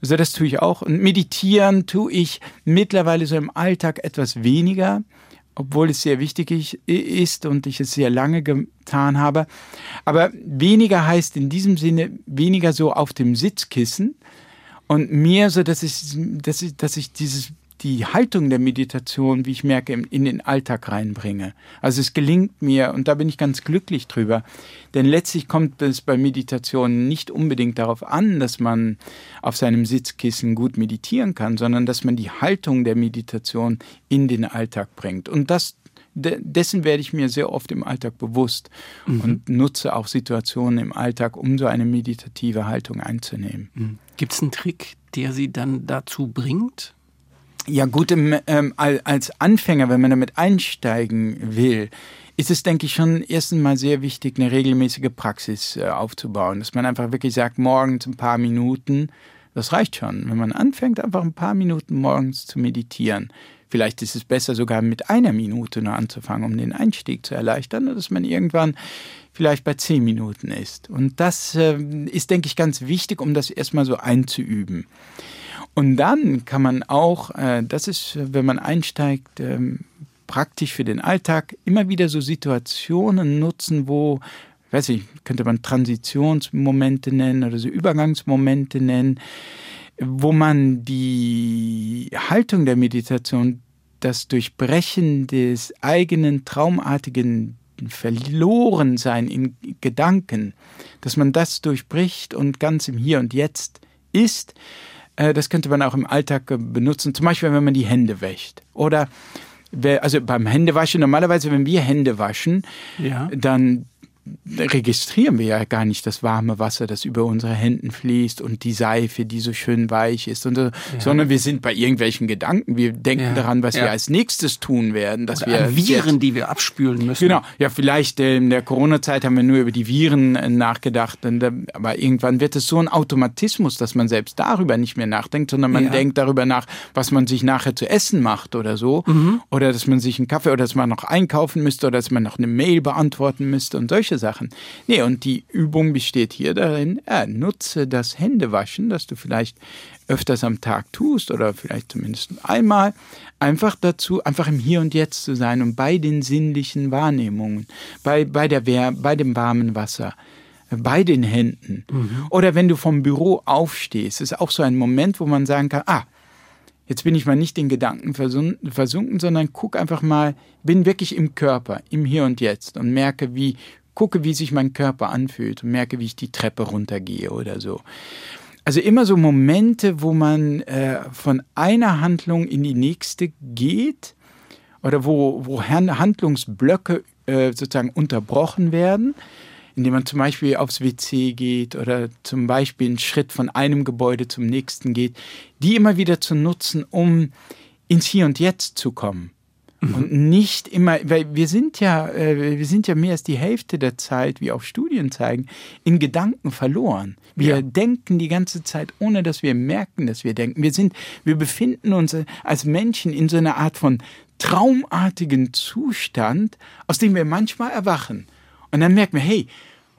Also das tue ich auch. Und meditieren tue ich mittlerweile so im Alltag etwas weniger, obwohl es sehr wichtig ich- ist und ich es sehr lange getan habe. Aber weniger heißt in diesem Sinne weniger so auf dem Sitzkissen und mehr so, dass ich, dass ich, dass ich dieses, die Haltung der Meditation, wie ich merke, in, den Alltag reinbringe. Also es gelingt mir und da bin ich ganz glücklich drüber. Denn letztlich kommt es bei Meditation nicht unbedingt darauf an, dass man auf seinem Sitzkissen gut meditieren kann, sondern dass man die Haltung der Meditation in den Alltag bringt. Und das de- dessen werde ich mir sehr oft im Alltag bewusst und nutze auch Situationen im Alltag, um so eine meditative Haltung einzunehmen. Gibt es einen Trick, der Sie dann dazu bringt? Ja gut, im, ähm, al- als Anfänger, wenn man damit einsteigen will, ist es, denke ich, schon erstens mal sehr wichtig, eine regelmäßige Praxis äh, aufzubauen. Dass man einfach wirklich sagt, morgens ein paar Minuten, das reicht schon. Wenn man anfängt, einfach ein paar Minuten morgens zu meditieren. Vielleicht ist es besser, sogar mit einer Minute nur anzufangen, um den Einstieg zu erleichtern, dass man irgendwann vielleicht bei zehn Minuten ist. Und das äh, ist, denke ich, ganz wichtig, um das erstmal so einzuüben. Und dann kann man auch, äh, das ist, wenn man einsteigt, ähm, praktisch für den Alltag immer wieder so Situationen nutzen, wo, weiß ich, könnte man Transitionsmomente nennen oder so Übergangsmomente nennen, wo man die Haltung der Meditation, das Durchbrechen des eigenen traumartigen Verlorensein in Gedanken, dass man das durchbricht und ganz im Hier und Jetzt ist, das könnte man auch im Alltag äh, benutzen, zum Beispiel wenn man die Hände wäscht. Oder also beim Händewaschen, normalerweise, wenn wir Hände waschen, Ja. dann registrieren wir ja gar nicht das warme Wasser, das über unsere Händen fließt und die Seife, die so schön weich ist, und so, sondern wir sind bei irgendwelchen Gedanken. Wir denken Ja. daran, was Ja. wir als nächstes tun werden, dass Oder wir Viren, die wir abspülen müssen. Genau, ja, vielleicht äh, in der Corona-Zeit haben wir nur über die Viren äh, nachgedacht, äh, aber irgendwann wird es so ein Automatismus, dass man selbst darüber nicht mehr nachdenkt, sondern man Ja. denkt darüber nach, was man sich nachher zu essen macht oder so, oder dass man sich einen Kaffee oder dass man noch einkaufen müsste oder dass man noch eine Mail beantworten müsste und solche Sachen. Nee, und die Übung besteht hier darin, ja, nutze das Händewaschen, das du vielleicht öfters am Tag tust oder vielleicht zumindest einmal, einfach dazu, einfach im Hier und Jetzt zu sein und bei den sinnlichen Wahrnehmungen, bei, bei, der, bei dem warmen Wasser, bei den Händen. Oder wenn du vom Büro aufstehst, ist auch so ein Moment, wo man sagen kann, ah, Jetzt bin ich mal nicht in Gedanken versun- versunken, sondern guck einfach mal, bin wirklich im Körper, im Hier und Jetzt und merke, wie, gucke, wie sich mein Körper anfühlt und merke, wie ich die Treppe runtergehe oder so. Also immer so Momente, wo man äh, von einer Handlung in die nächste geht oder wo, wo Han- Handlungsblöcke äh, sozusagen unterbrochen werden, indem man zum Beispiel aufs WC geht oder zum Beispiel einen Schritt von einem Gebäude zum nächsten geht, die immer wieder zu nutzen, um ins Hier und Jetzt zu kommen. Und nicht immer, weil wir sind ja, äh, wir sind ja mehr als die Hälfte der Zeit, wie auch Studien zeigen, in Gedanken verloren. Wir denken die ganze Zeit, ohne dass wir merken, dass wir denken. Wir sind, wir befinden uns als Menschen in so einer Art von traumartigen Zustand, aus dem wir manchmal erwachen. Und dann merken wir, hey,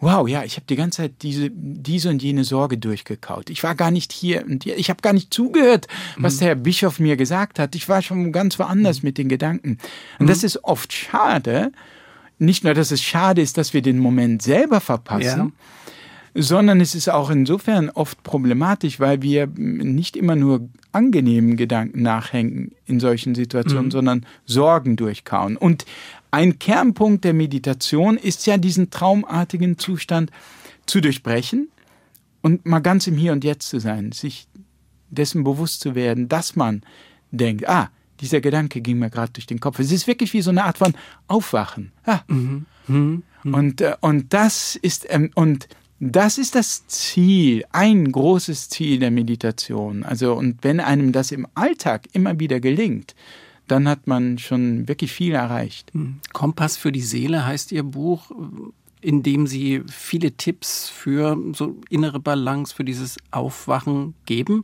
wow, ja, ich habe die ganze Zeit diese, diese und jene Sorge durchgekaut. Ich war gar nicht hier und ich habe gar nicht zugehört, was der Herr Bischof mir gesagt hat. Ich war schon ganz woanders mit den Gedanken. Und das ist oft schade. Nicht nur, dass es schade ist, dass wir den Moment selber verpassen, sondern es ist auch insofern oft problematisch, weil wir nicht immer nur angenehmen Gedanken nachhängen in solchen Situationen, sondern Sorgen durchkauen. Und ein Kernpunkt der Meditation ist ja diesen traumartigen Zustand zu durchbrechen und mal ganz im Hier und Jetzt zu sein, sich dessen bewusst zu werden, dass man denkt, ah, dieser Gedanke ging mir gerade durch den Kopf. Es ist wirklich wie so eine Art von Aufwachen. Ah. Mhm. Mhm. Und, äh, und das ist, ähm, und das ist das Ziel, ein großes Ziel der Meditation. Also, und wenn einem das im Alltag immer wieder gelingt, dann hat man schon wirklich viel erreicht. Hm. Kompass für die Seele heißt Ihr Buch, in dem Sie viele Tipps für so innere Balance, für dieses Aufwachen geben.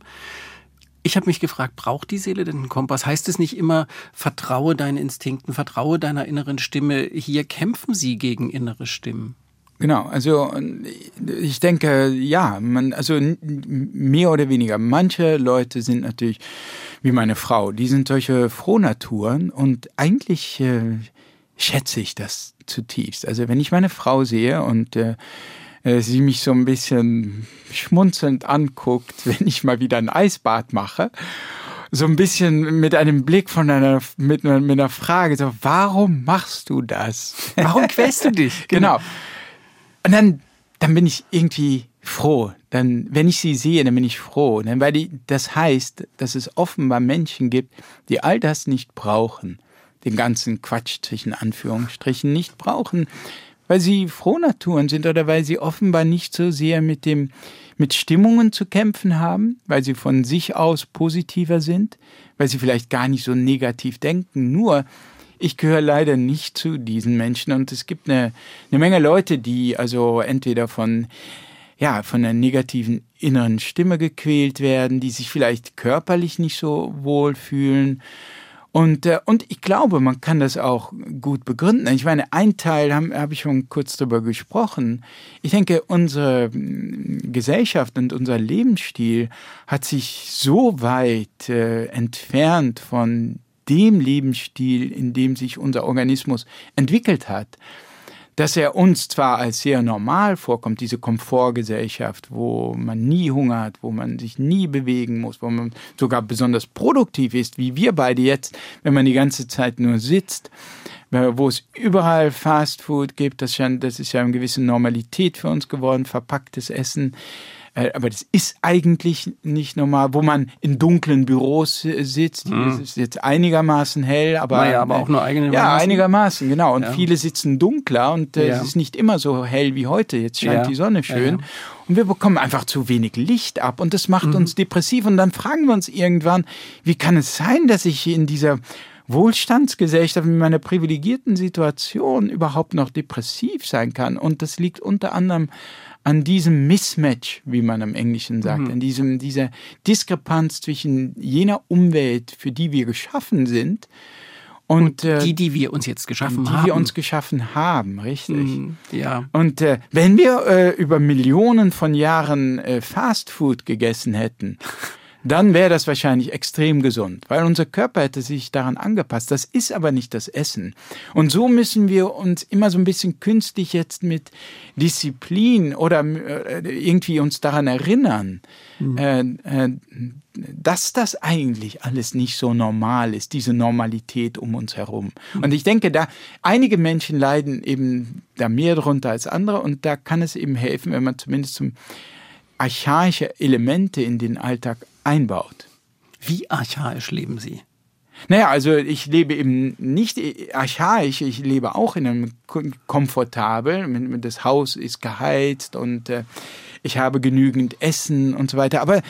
Ich habe mich gefragt, braucht die Seele denn einen Kompass? Heißt es nicht immer, vertraue deinen Instinkten, vertraue deiner inneren Stimme? Hier kämpfen Sie gegen innere Stimmen. Genau, also ich denke, ja, man, also mehr oder weniger. Manche Leute sind natürlich wie meine Frau, die sind solche Frohnaturen und eigentlich äh, schätze ich das zutiefst. Also wenn ich meine Frau sehe und äh, äh sie mich so ein bisschen schmunzelnd anguckt, wenn ich mal wieder ein Eisbad mache, so ein bisschen mit einem Blick von einer, mit einer, mit einer Frage, so, warum machst du das? Warum quälst du dich? genau. Und dann, dann bin ich irgendwie froh. Dann, wenn ich sie sehe, dann bin ich froh. Denn weil die, das heißt, dass es offenbar Menschen gibt, die all das nicht brauchen. Den ganzen Quatsch zwischen Anführungsstrichen nicht brauchen, weil sie Frohnaturen sind oder weil sie offenbar nicht so sehr mit dem, mit Stimmungen zu kämpfen haben, weil sie von sich aus positiver sind, weil sie vielleicht gar nicht so negativ denken, nur ich gehöre leider nicht zu diesen Menschen und es gibt eine, eine Menge Leute, die also entweder von ja, von einer negativen inneren Stimme gequält werden, die sich vielleicht körperlich nicht so wohl fühlen. Und, äh, und ich glaube, man kann das auch gut begründen. Ich meine, ein Teil habe hab ich schon kurz darüber gesprochen. Ich denke, unsere mm, Gesellschaft und unser Lebensstil hat sich so weit äh, entfernt von dem Lebensstil, in dem sich unser Organismus entwickelt hat, dass er uns zwar als sehr normal vorkommt, diese Komfortgesellschaft, wo man nie Hunger hat, wo man sich nie bewegen muss, wo man sogar besonders produktiv ist, wie wir beide jetzt, wenn man die ganze Zeit nur sitzt, wo es überall Fastfood gibt, das, ist ja eine gewisse Normalität für uns geworden, verpacktes Essen. Äh, aber das ist eigentlich nicht normal, wo man in dunklen Büros sitzt. Mhm. Es ist jetzt einigermaßen hell, aber. Naja, aber auch nur einigermaßen. Ja, einigermaßen, genau. Und ja. viele sitzen dunkler und äh, ja. es ist nicht immer so hell wie heute. Jetzt scheint ja. die Sonne schön. Und wir bekommen einfach zu wenig Licht ab und das macht mhm. uns depressiv. Und dann fragen wir uns irgendwann, wie kann es sein, dass ich in dieser Wohlstandsgesellschaft mit meiner privilegierten Situation überhaupt noch depressiv sein kann? Und das liegt unter anderem an diesem Mismatch, wie man im Englischen sagt, mhm. an diesem, dieser Diskrepanz zwischen jener Umwelt, für die wir geschaffen sind, und, und, äh, die, die wir uns jetzt geschaffen die haben. Die wir uns geschaffen haben, richtig. Mm, ja. Und äh, wenn wir äh, über Millionen von Jahren äh, Fastfood gegessen hätten, dann wäre das wahrscheinlich extrem gesund, weil unser Körper hätte sich daran angepasst. Das ist aber nicht das Essen. Und so müssen wir uns immer so ein bisschen künstlich jetzt mit Disziplin oder äh, irgendwie uns daran erinnern, mhm. äh, äh, dass das eigentlich alles nicht so normal ist, diese Normalität um uns herum. Mhm. Und ich denke, da einige Menschen leiden eben da mehr drunter als andere und da kann es eben helfen, wenn man zumindest zum archaische Elemente in den Alltag einbaut. Wie archaisch leben Sie? Naja, also ich lebe eben nicht archaisch, ich lebe auch in einem komfortabel. Das Haus ist geheizt und äh, ich habe genügend Essen und so weiter. Aber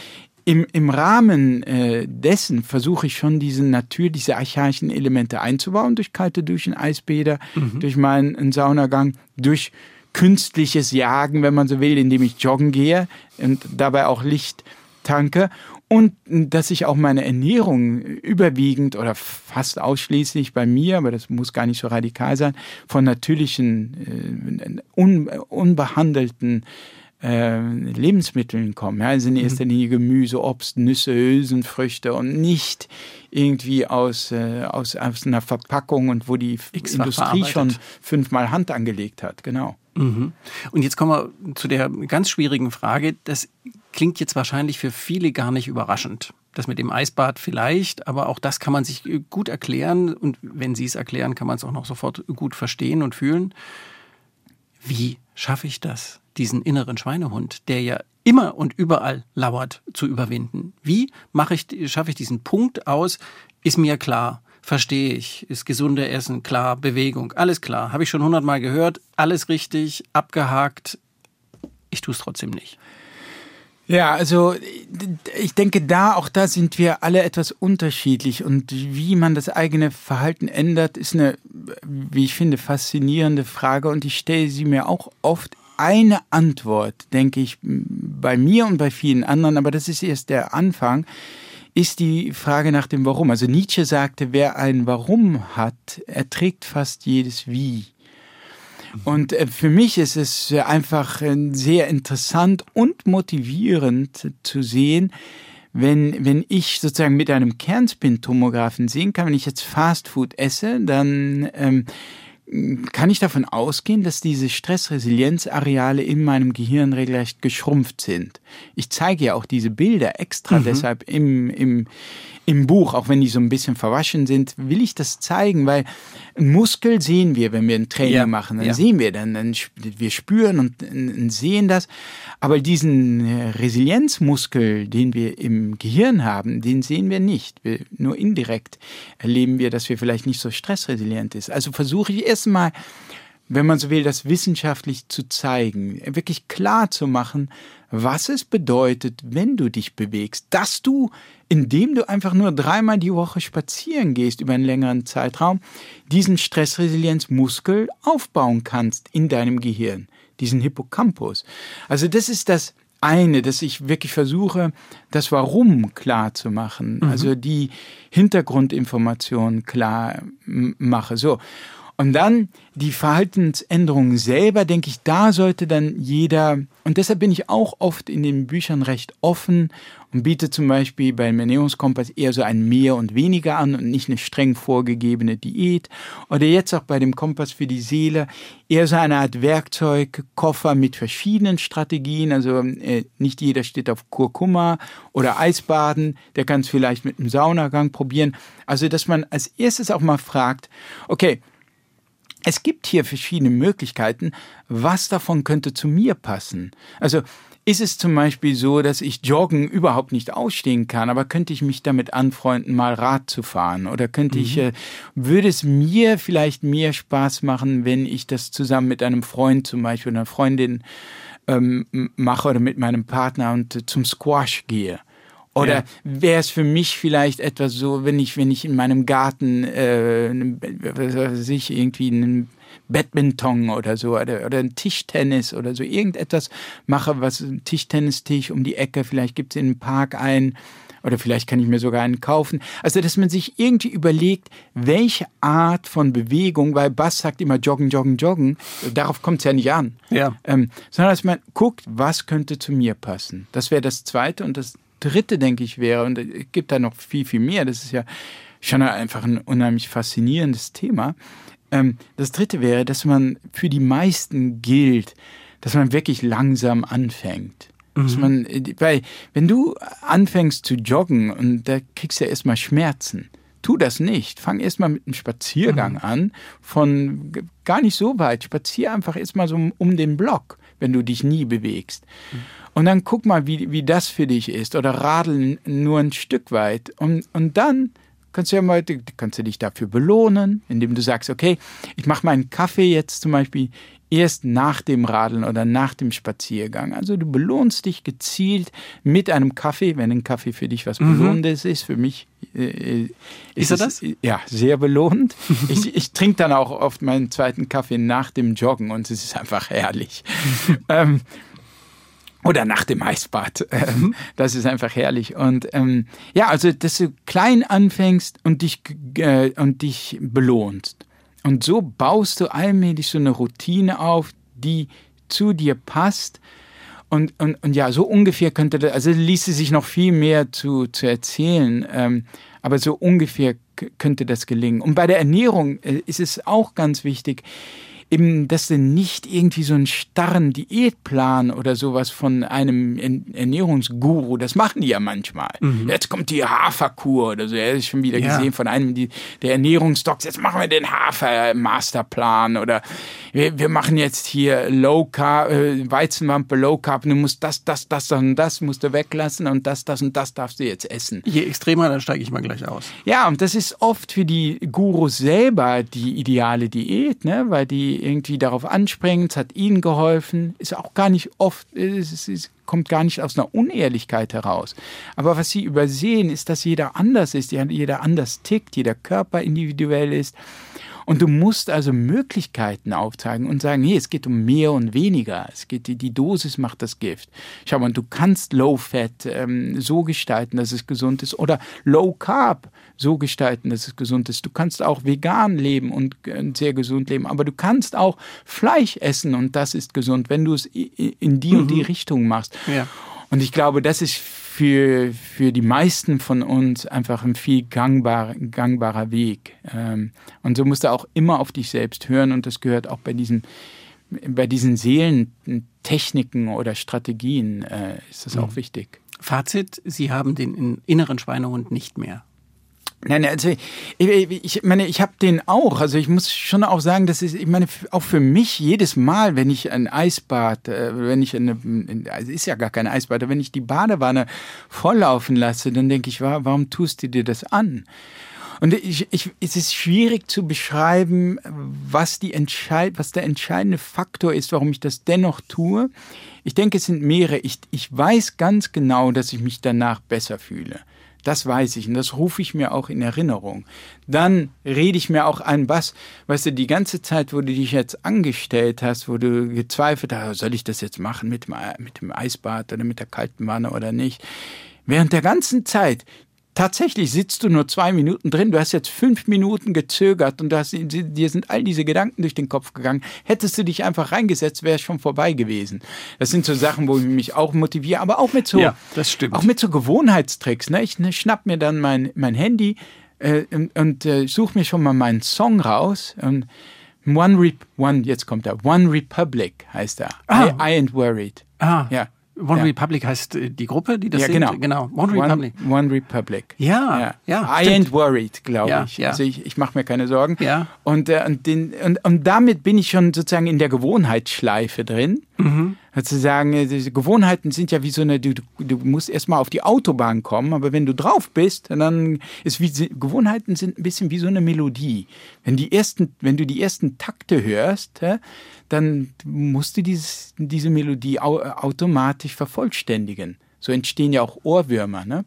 im, im Rahmen äh, dessen versuche ich schon diesen Natur, diese archaischen Elemente einzubauen, durch kalte Duschen, Eisbäder, mhm. durch meinen Saunagang, durch künstliches Jagen, wenn man so will, indem ich joggen gehe und dabei auch Licht tanke und dass ich auch meine Ernährung überwiegend oder fast ausschließlich bei mir, aber das muss gar nicht so radikal sein, von natürlichen, äh, un, unbehandelten äh, Lebensmitteln kommen. Also in erster mhm. Linie Gemüse, Obst, Nüsse, Hülsenfrüchte und nicht irgendwie aus, äh, aus, aus einer Verpackung und wo die Industrie schon fünfmal Hand angelegt hat. Genau. Mhm. Und jetzt kommen wir zu der ganz schwierigen Frage. Das klingt jetzt wahrscheinlich für viele gar nicht überraschend. Das mit dem Eisbad vielleicht, aber auch das kann man sich gut erklären. Und wenn Sie es erklären, kann man es auch noch sofort gut verstehen und fühlen. Wie schaffe ich das? diesen inneren Schweinehund, der ja immer und überall lauert, zu überwinden? Wie mache ich, schaffe ich diesen Punkt aus? Ist mir klar, verstehe ich, ist gesunde Essen klar, Bewegung, alles klar, habe ich schon hundertmal gehört, alles richtig, abgehakt. Ich tue es trotzdem nicht. Ja, also ich denke, da auch da sind wir alle etwas unterschiedlich und wie man das eigene Verhalten ändert, ist eine, wie ich finde, faszinierende Frage und ich stelle sie mir auch oft eine Antwort, denke ich, bei mir und bei vielen anderen, aber das ist erst der Anfang, ist die Frage nach dem Warum. Also Nietzsche sagte, wer ein Warum hat, erträgt fast jedes Wie. Und äh, für mich ist es einfach äh, sehr interessant und motivierend zu sehen, wenn, wenn ich sozusagen mit einem Kernspintomographen sehen kann, wenn ich jetzt Fastfood esse, dann ähm, kann ich davon ausgehen, dass diese Stressresilienzareale in meinem Gehirn regelrecht geschrumpft sind. Ich zeige ja auch diese Bilder extra mhm. deshalb im, im, im Buch, auch wenn die so ein bisschen verwaschen sind, will ich das zeigen, weil ein Muskel sehen wir, wenn wir ein Training ja, machen, dann ja. sehen wir, dann, dann wir spüren und, und sehen das. Aber diesen äh, Resilienzmuskel, den wir im Gehirn haben, den sehen wir nicht. Wir, nur indirekt erleben wir, dass wir vielleicht nicht so stressresilient ist. Also versuche ich erstmal wenn man so will, das wissenschaftlich zu zeigen, wirklich klar zu machen, was es bedeutet, wenn du dich bewegst, dass du, indem du einfach nur dreimal die Woche spazieren gehst über einen längeren Zeitraum, diesen Stressresilienzmuskel aufbauen kannst in deinem Gehirn, diesen Hippocampus. Also das ist das eine, dass ich wirklich versuche, das Warum klar zu machen, mhm. also die Hintergrundinformationen klar mache. So. Und dann die Verhaltensänderungen selber, denke ich, da sollte dann jeder, und deshalb bin ich auch oft in den Büchern recht offen und biete zum Beispiel beim Ernährungskompass eher so ein Mehr und Weniger an und nicht eine streng vorgegebene Diät. Oder jetzt auch bei dem Kompass für die Seele eher so eine Art Werkzeugkoffer mit verschiedenen Strategien. Also äh, nicht jeder steht auf Kurkuma oder Eisbaden, der kann es vielleicht mit einem Saunagang probieren. Also dass man als erstes auch mal fragt, okay, es gibt hier verschiedene Möglichkeiten. Was davon könnte zu mir passen? Also ist es zum Beispiel so, dass ich Joggen überhaupt nicht ausstehen kann, aber könnte ich mich damit anfreunden, mal Rad zu fahren? Oder könnte mhm. ich, äh, würde es mir vielleicht mehr Spaß machen, wenn ich das zusammen mit einem Freund zum Beispiel, einer Freundin ähm, mache oder mit meinem Partner und äh, zum Squash gehe? Oder ja. wäre es für mich vielleicht etwas so, wenn ich, wenn ich in meinem Garten, äh, was weiß ich, irgendwie einen Badminton oder so oder, oder ein Tischtennis oder so irgendetwas mache, was ein Tischtennistisch um die Ecke, vielleicht gibt es in einem Park einen oder vielleicht kann ich mir sogar einen kaufen. Also, dass man sich irgendwie überlegt, welche Art von Bewegung, weil Bass sagt immer joggen, joggen, joggen, darauf kommt es ja nicht an. Ja. Ähm, sondern dass man guckt, was könnte zu mir passen. Das wäre das Zweite und das dritte, denke ich, wäre, und es gibt da noch viel, viel mehr, das ist ja schon einfach ein unheimlich faszinierendes Thema. Ähm, das dritte wäre, dass man für die meisten gilt, dass man wirklich langsam anfängt. Mhm. Dass man, weil, wenn du anfängst zu joggen und da kriegst du ja erstmal Schmerzen, tu das nicht. Fang erstmal mit einem Spaziergang mhm. an, von gar nicht so weit. Spazier einfach erstmal so um den Block, wenn du dich nie bewegst. Mhm. Und dann guck mal, wie, wie das für dich ist. Oder radeln nur ein Stück weit. Und, und dann kannst du ja mal, kannst du dich dafür belohnen, indem du sagst, okay, ich mache meinen Kaffee jetzt zum Beispiel erst nach dem Radeln oder nach dem Spaziergang. Also du belohnst dich gezielt mit einem Kaffee, wenn ein Kaffee für dich was mhm. Belohnendes ist. Für mich äh, ist, ist er das? ja, sehr belohnt. ich, ich trinke dann auch oft meinen zweiten Kaffee nach dem Joggen und es ist einfach herrlich. ähm, oder nach dem Eisbad. Ähm, mhm. Das ist einfach herrlich. Und ähm, ja, also, dass du klein anfängst und dich, äh, und dich belohnst. Und so baust du allmählich so eine Routine auf, die zu dir passt. Und, und, und ja, so ungefähr könnte das, also ließe sich noch viel mehr zu, zu erzählen, ähm, aber so ungefähr könnte das gelingen. Und bei der Ernährung äh, ist es auch ganz wichtig, eben, dass du nicht irgendwie so einen starren Diätplan oder sowas von einem Ernährungsguru, das machen die ja manchmal. Mhm. Jetzt kommt die Haferkur oder so, er ist schon wieder ja. gesehen von einem die, der Ernährungsdocs, jetzt machen wir den Hafer-Masterplan oder wir, wir machen jetzt hier Low Carb, äh, Weizenwampe Low Carb, du musst das, das, das und das musst du weglassen und das, das und das darfst du jetzt essen. Je extremer, dann steige ich mal gleich aus. Ja, und das ist oft für die Gurus selber die ideale Diät, ne? weil die irgendwie darauf anspringen, es hat ihnen geholfen, ist auch gar nicht oft, es, es kommt gar nicht aus einer Unehrlichkeit heraus. Aber was sie übersehen, ist, dass jeder anders ist, jeder anders tickt, jeder Körper individuell ist. Und du musst also Möglichkeiten aufzeigen und sagen, hey, es geht um mehr und weniger. Es geht, die, die Dosis macht das Gift. Schau mal, du kannst Low Fat ähm, so gestalten, dass es gesund ist oder Low Carb so gestalten, dass es gesund ist. Du kannst auch vegan leben und äh, sehr gesund leben, aber du kannst auch Fleisch essen und das ist gesund, wenn du es in die und die mhm. Richtung machst. Ja. Und ich glaube, das ist für, für die meisten von uns einfach ein viel gangbar, gangbarer Weg. Ähm, und so musst du auch immer auf dich selbst hören und das gehört auch bei diesen, bei diesen Seelentechniken oder Strategien äh, ist das mhm. auch wichtig. Fazit, Sie haben den inneren Schweinehund nicht mehr. Nein, also ich, ich meine, ich habe den auch. Also ich muss schon auch sagen, das ist, ich meine, auch für mich jedes Mal, wenn ich ein Eisbad, äh, wenn ich eine, also ist ja gar kein Eisbad, wenn ich die Badewanne volllaufen lasse, dann denke ich, warum tust du dir das an? Und ich, ich, es ist schwierig zu beschreiben, was, die entscheid, was der entscheidende Faktor ist, warum ich das dennoch tue. Ich denke, es sind mehrere. Ich, ich weiß ganz genau, dass ich mich danach besser fühle. Das weiß ich und das rufe ich mir auch in Erinnerung. Dann rede ich mir auch ein, was, weißt du, die ganze Zeit, wo du dich jetzt angestellt hast, wo du gezweifelt hast, soll ich das jetzt machen mit dem, mit dem Eisbad oder mit der kalten Wanne oder nicht? Während der ganzen Zeit tatsächlich sitzt du nur zwei Minuten drin, du hast jetzt fünf Minuten gezögert und hast, dir sind all diese Gedanken durch den Kopf gegangen. Hättest du dich einfach reingesetzt, wäre es schon vorbei gewesen. Das sind so Sachen, wo ich mich auch motiviere, aber auch mit so, ja, das stimmt. auch mit so Gewohnheitstricks. Ne? Ich ne, schnapp mir dann mein, mein Handy äh, und, und äh, suche mir schon mal meinen Song raus und One, Re One, jetzt kommt er, One Republic heißt er. Ah. I, I ain't worried. Ah. Ja. One ja. Republic heißt äh, die Gruppe, die das ja, genau. sind? Genau. One Republic. One, One Republic. Ja, ja. I stimmt. ain't worried, glaube ich. Also ich, ich mache mir keine Sorgen. Ja. Und, äh, und, den, und, und damit bin ich schon sozusagen in der Gewohnheitsschleife drin. Mhm. Also sagen, äh, Gewohnheiten sind ja wie so eine, du, du musst erstmal auf die Autobahn kommen, aber wenn du drauf bist, dann ist wie, Gewohnheiten sind ein bisschen wie so eine Melodie. Wenn die ersten, wenn du die ersten Takte hörst, dann musst du dieses, diese Melodie automatisch vervollständigen. So entstehen ja auch Ohrwürmer. Ne?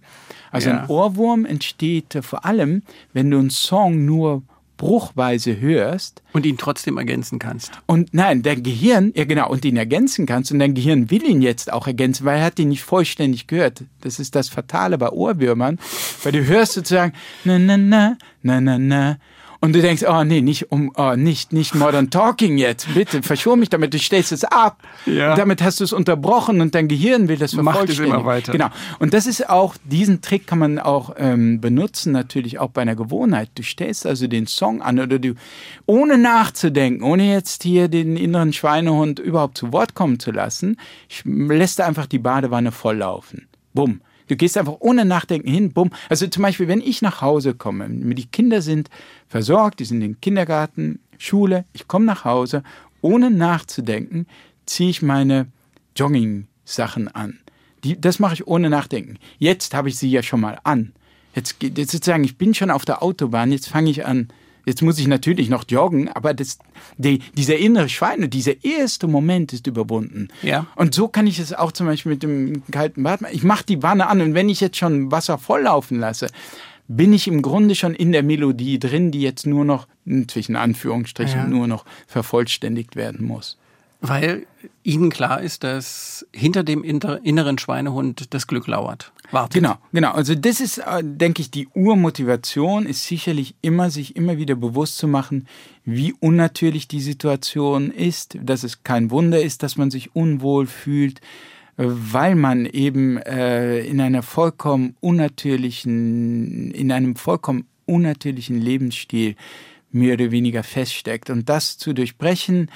Also ja. ein Ohrwurm entsteht vor allem, wenn du einen Song nur bruchweise hörst. Und ihn trotzdem ergänzen kannst. Und nein, dein Gehirn, ja genau, und ihn ergänzen kannst. Und dein Gehirn will ihn jetzt auch ergänzen, weil er hat ihn nicht vollständig gehört. Das ist das Fatale bei Ohrwürmern, weil du hörst sozusagen na na na na na na und du denkst, oh nee, nicht um, oh, nicht, nicht Modern Talking jetzt, bitte, verschon mich damit, du stellst es ab. Ja. Damit hast du es unterbrochen und dein Gehirn will das vervollständigen. Macht es immer weiter. Genau. Und das ist auch, diesen Trick kann man auch ähm, benutzen, natürlich auch bei einer Gewohnheit. Du stellst also den Song an oder du, ohne nachzudenken, ohne jetzt hier den inneren Schweinehund überhaupt zu Wort kommen zu lassen, lässt du einfach die Badewanne volllaufen. Bumm. Du gehst einfach ohne Nachdenken hin, bumm. Also zum Beispiel, wenn ich nach Hause komme, die Kinder sind versorgt, die sind in den Kindergarten, Schule, ich komme nach Hause, ohne nachzudenken, ziehe ich meine Jogging-Sachen an. Die, das mache ich ohne Nachdenken. Jetzt habe ich sie ja schon mal an. Jetzt, jetzt sozusagen, ich bin schon auf der Autobahn, jetzt fange ich an, Jetzt muss ich natürlich noch joggen, aber das, die, dieser innere Schweine, dieser erste Moment ist überwunden. Ja. Und so kann ich es auch zum Beispiel mit dem kalten Bad machen. Ich mache die Wanne an und wenn ich jetzt schon Wasser volllaufen lasse, bin ich im Grunde schon in der Melodie drin, die jetzt nur noch, zwischen Anführungsstrichen, ja. nur noch vervollständigt werden muss. Weil Ihnen klar ist, dass hinter dem inneren Schweinehund das Glück lauert. Wartet. Genau, genau. Also das ist, äh, denke ich, die Urmotivation ist sicherlich immer, sich immer wieder bewusst zu machen, wie unnatürlich die Situation ist, dass es kein Wunder ist, dass man sich unwohl fühlt, äh, weil man eben äh, in einer vollkommen unnatürlichen, in einem vollkommen unnatürlichen Lebensstil mehr oder weniger feststeckt. Und das zu durchbrechen,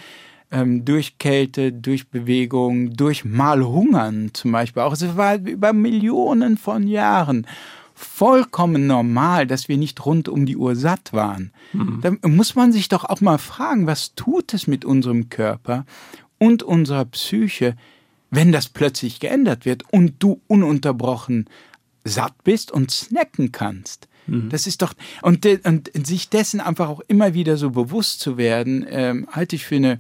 ähm, durch Kälte, durch Bewegung, durch mal Hungern zum Beispiel auch. Es war über Millionen von Jahren vollkommen normal, dass wir nicht rund um die Uhr satt waren. Mhm. Da muss man sich doch auch mal fragen, was tut es mit unserem Körper und unserer Psyche, wenn das plötzlich geändert wird und du ununterbrochen satt bist und snacken kannst. Mhm. Das ist doch, und, und sich dessen einfach auch immer wieder so bewusst zu werden, ähm, halte ich für eine,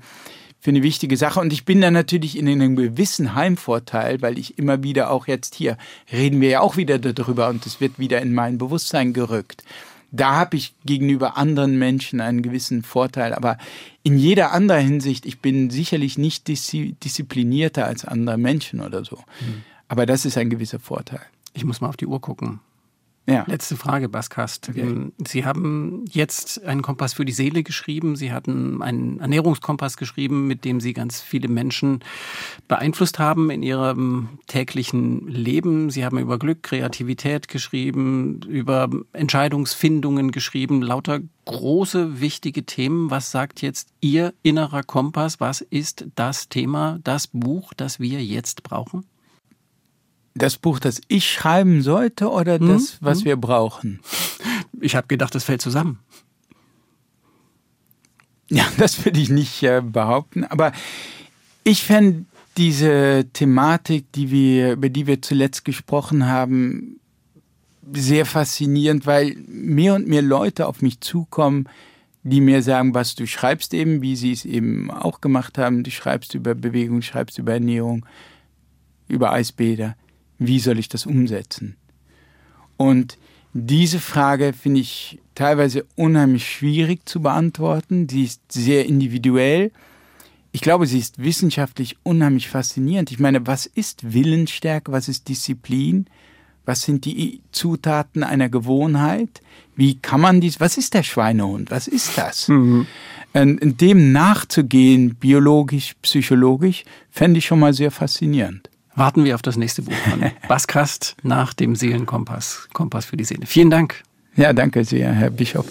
für eine wichtige Sache. Und ich bin da natürlich in einem gewissen Heimvorteil, weil ich immer wieder auch jetzt hier reden wir ja auch wieder darüber und es wird wieder in mein Bewusstsein gerückt. Da habe ich gegenüber anderen Menschen einen gewissen Vorteil. Aber in jeder anderen Hinsicht, ich bin sicherlich nicht disziplinierter als andere Menschen oder so. Mhm. Aber das ist ein gewisser Vorteil. Ich muss mal auf die Uhr gucken. Ja. Letzte Frage, Baskast. Okay. Ähm, Sie haben jetzt einen Kompass für die Seele geschrieben. Sie hatten einen Ernährungskompass geschrieben, mit dem Sie ganz viele Menschen beeinflusst haben in ihrem täglichen Leben. Sie haben über Glück, Kreativität geschrieben, über Entscheidungsfindungen geschrieben, lauter große, wichtige Themen. Was sagt jetzt Ihr innerer Kompass? Was ist das Thema, das Buch, das wir jetzt brauchen? Das Buch, das ich schreiben sollte oder hm? das, was hm? wir brauchen? Ich habe gedacht, das fällt zusammen. Ja, das würde ich nicht äh, behaupten. Aber ich fände diese Thematik, die wir, über die wir zuletzt gesprochen haben, sehr faszinierend, weil mehr und mehr Leute auf mich zukommen, die mir sagen, was du schreibst eben, wie sie es eben auch gemacht haben. Du schreibst über Bewegung, schreibst über Ernährung, über Eisbäder wie soll ich das umsetzen? Und diese Frage finde ich teilweise unheimlich schwierig zu beantworten. Sie ist sehr individuell. Ich glaube, sie ist wissenschaftlich unheimlich faszinierend. Ich meine, was ist Willensstärke? Was ist Disziplin? Was sind die Zutaten einer Gewohnheit? Wie kann man dies? Was ist der Schweinehund? Was ist das? Mhm. Dem nachzugehen, biologisch, psychologisch, fände ich schon mal sehr faszinierend warten wir auf das nächste Buch von Baskast nach dem Seelenkompass, Kompass für die Seele. Vielen Dank. Ja, danke sehr, Herr Bischof.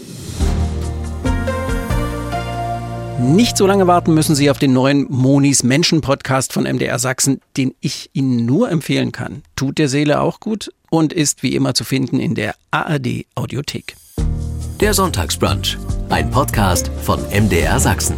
Nicht so lange warten müssen Sie auf den neuen Monis Menschen Podcast von MDR Sachsen, den ich Ihnen nur empfehlen kann. Tut der Seele auch gut und ist wie immer zu finden in der ARD Audiothek. Der Sonntagsbrunch, ein Podcast von MDR Sachsen.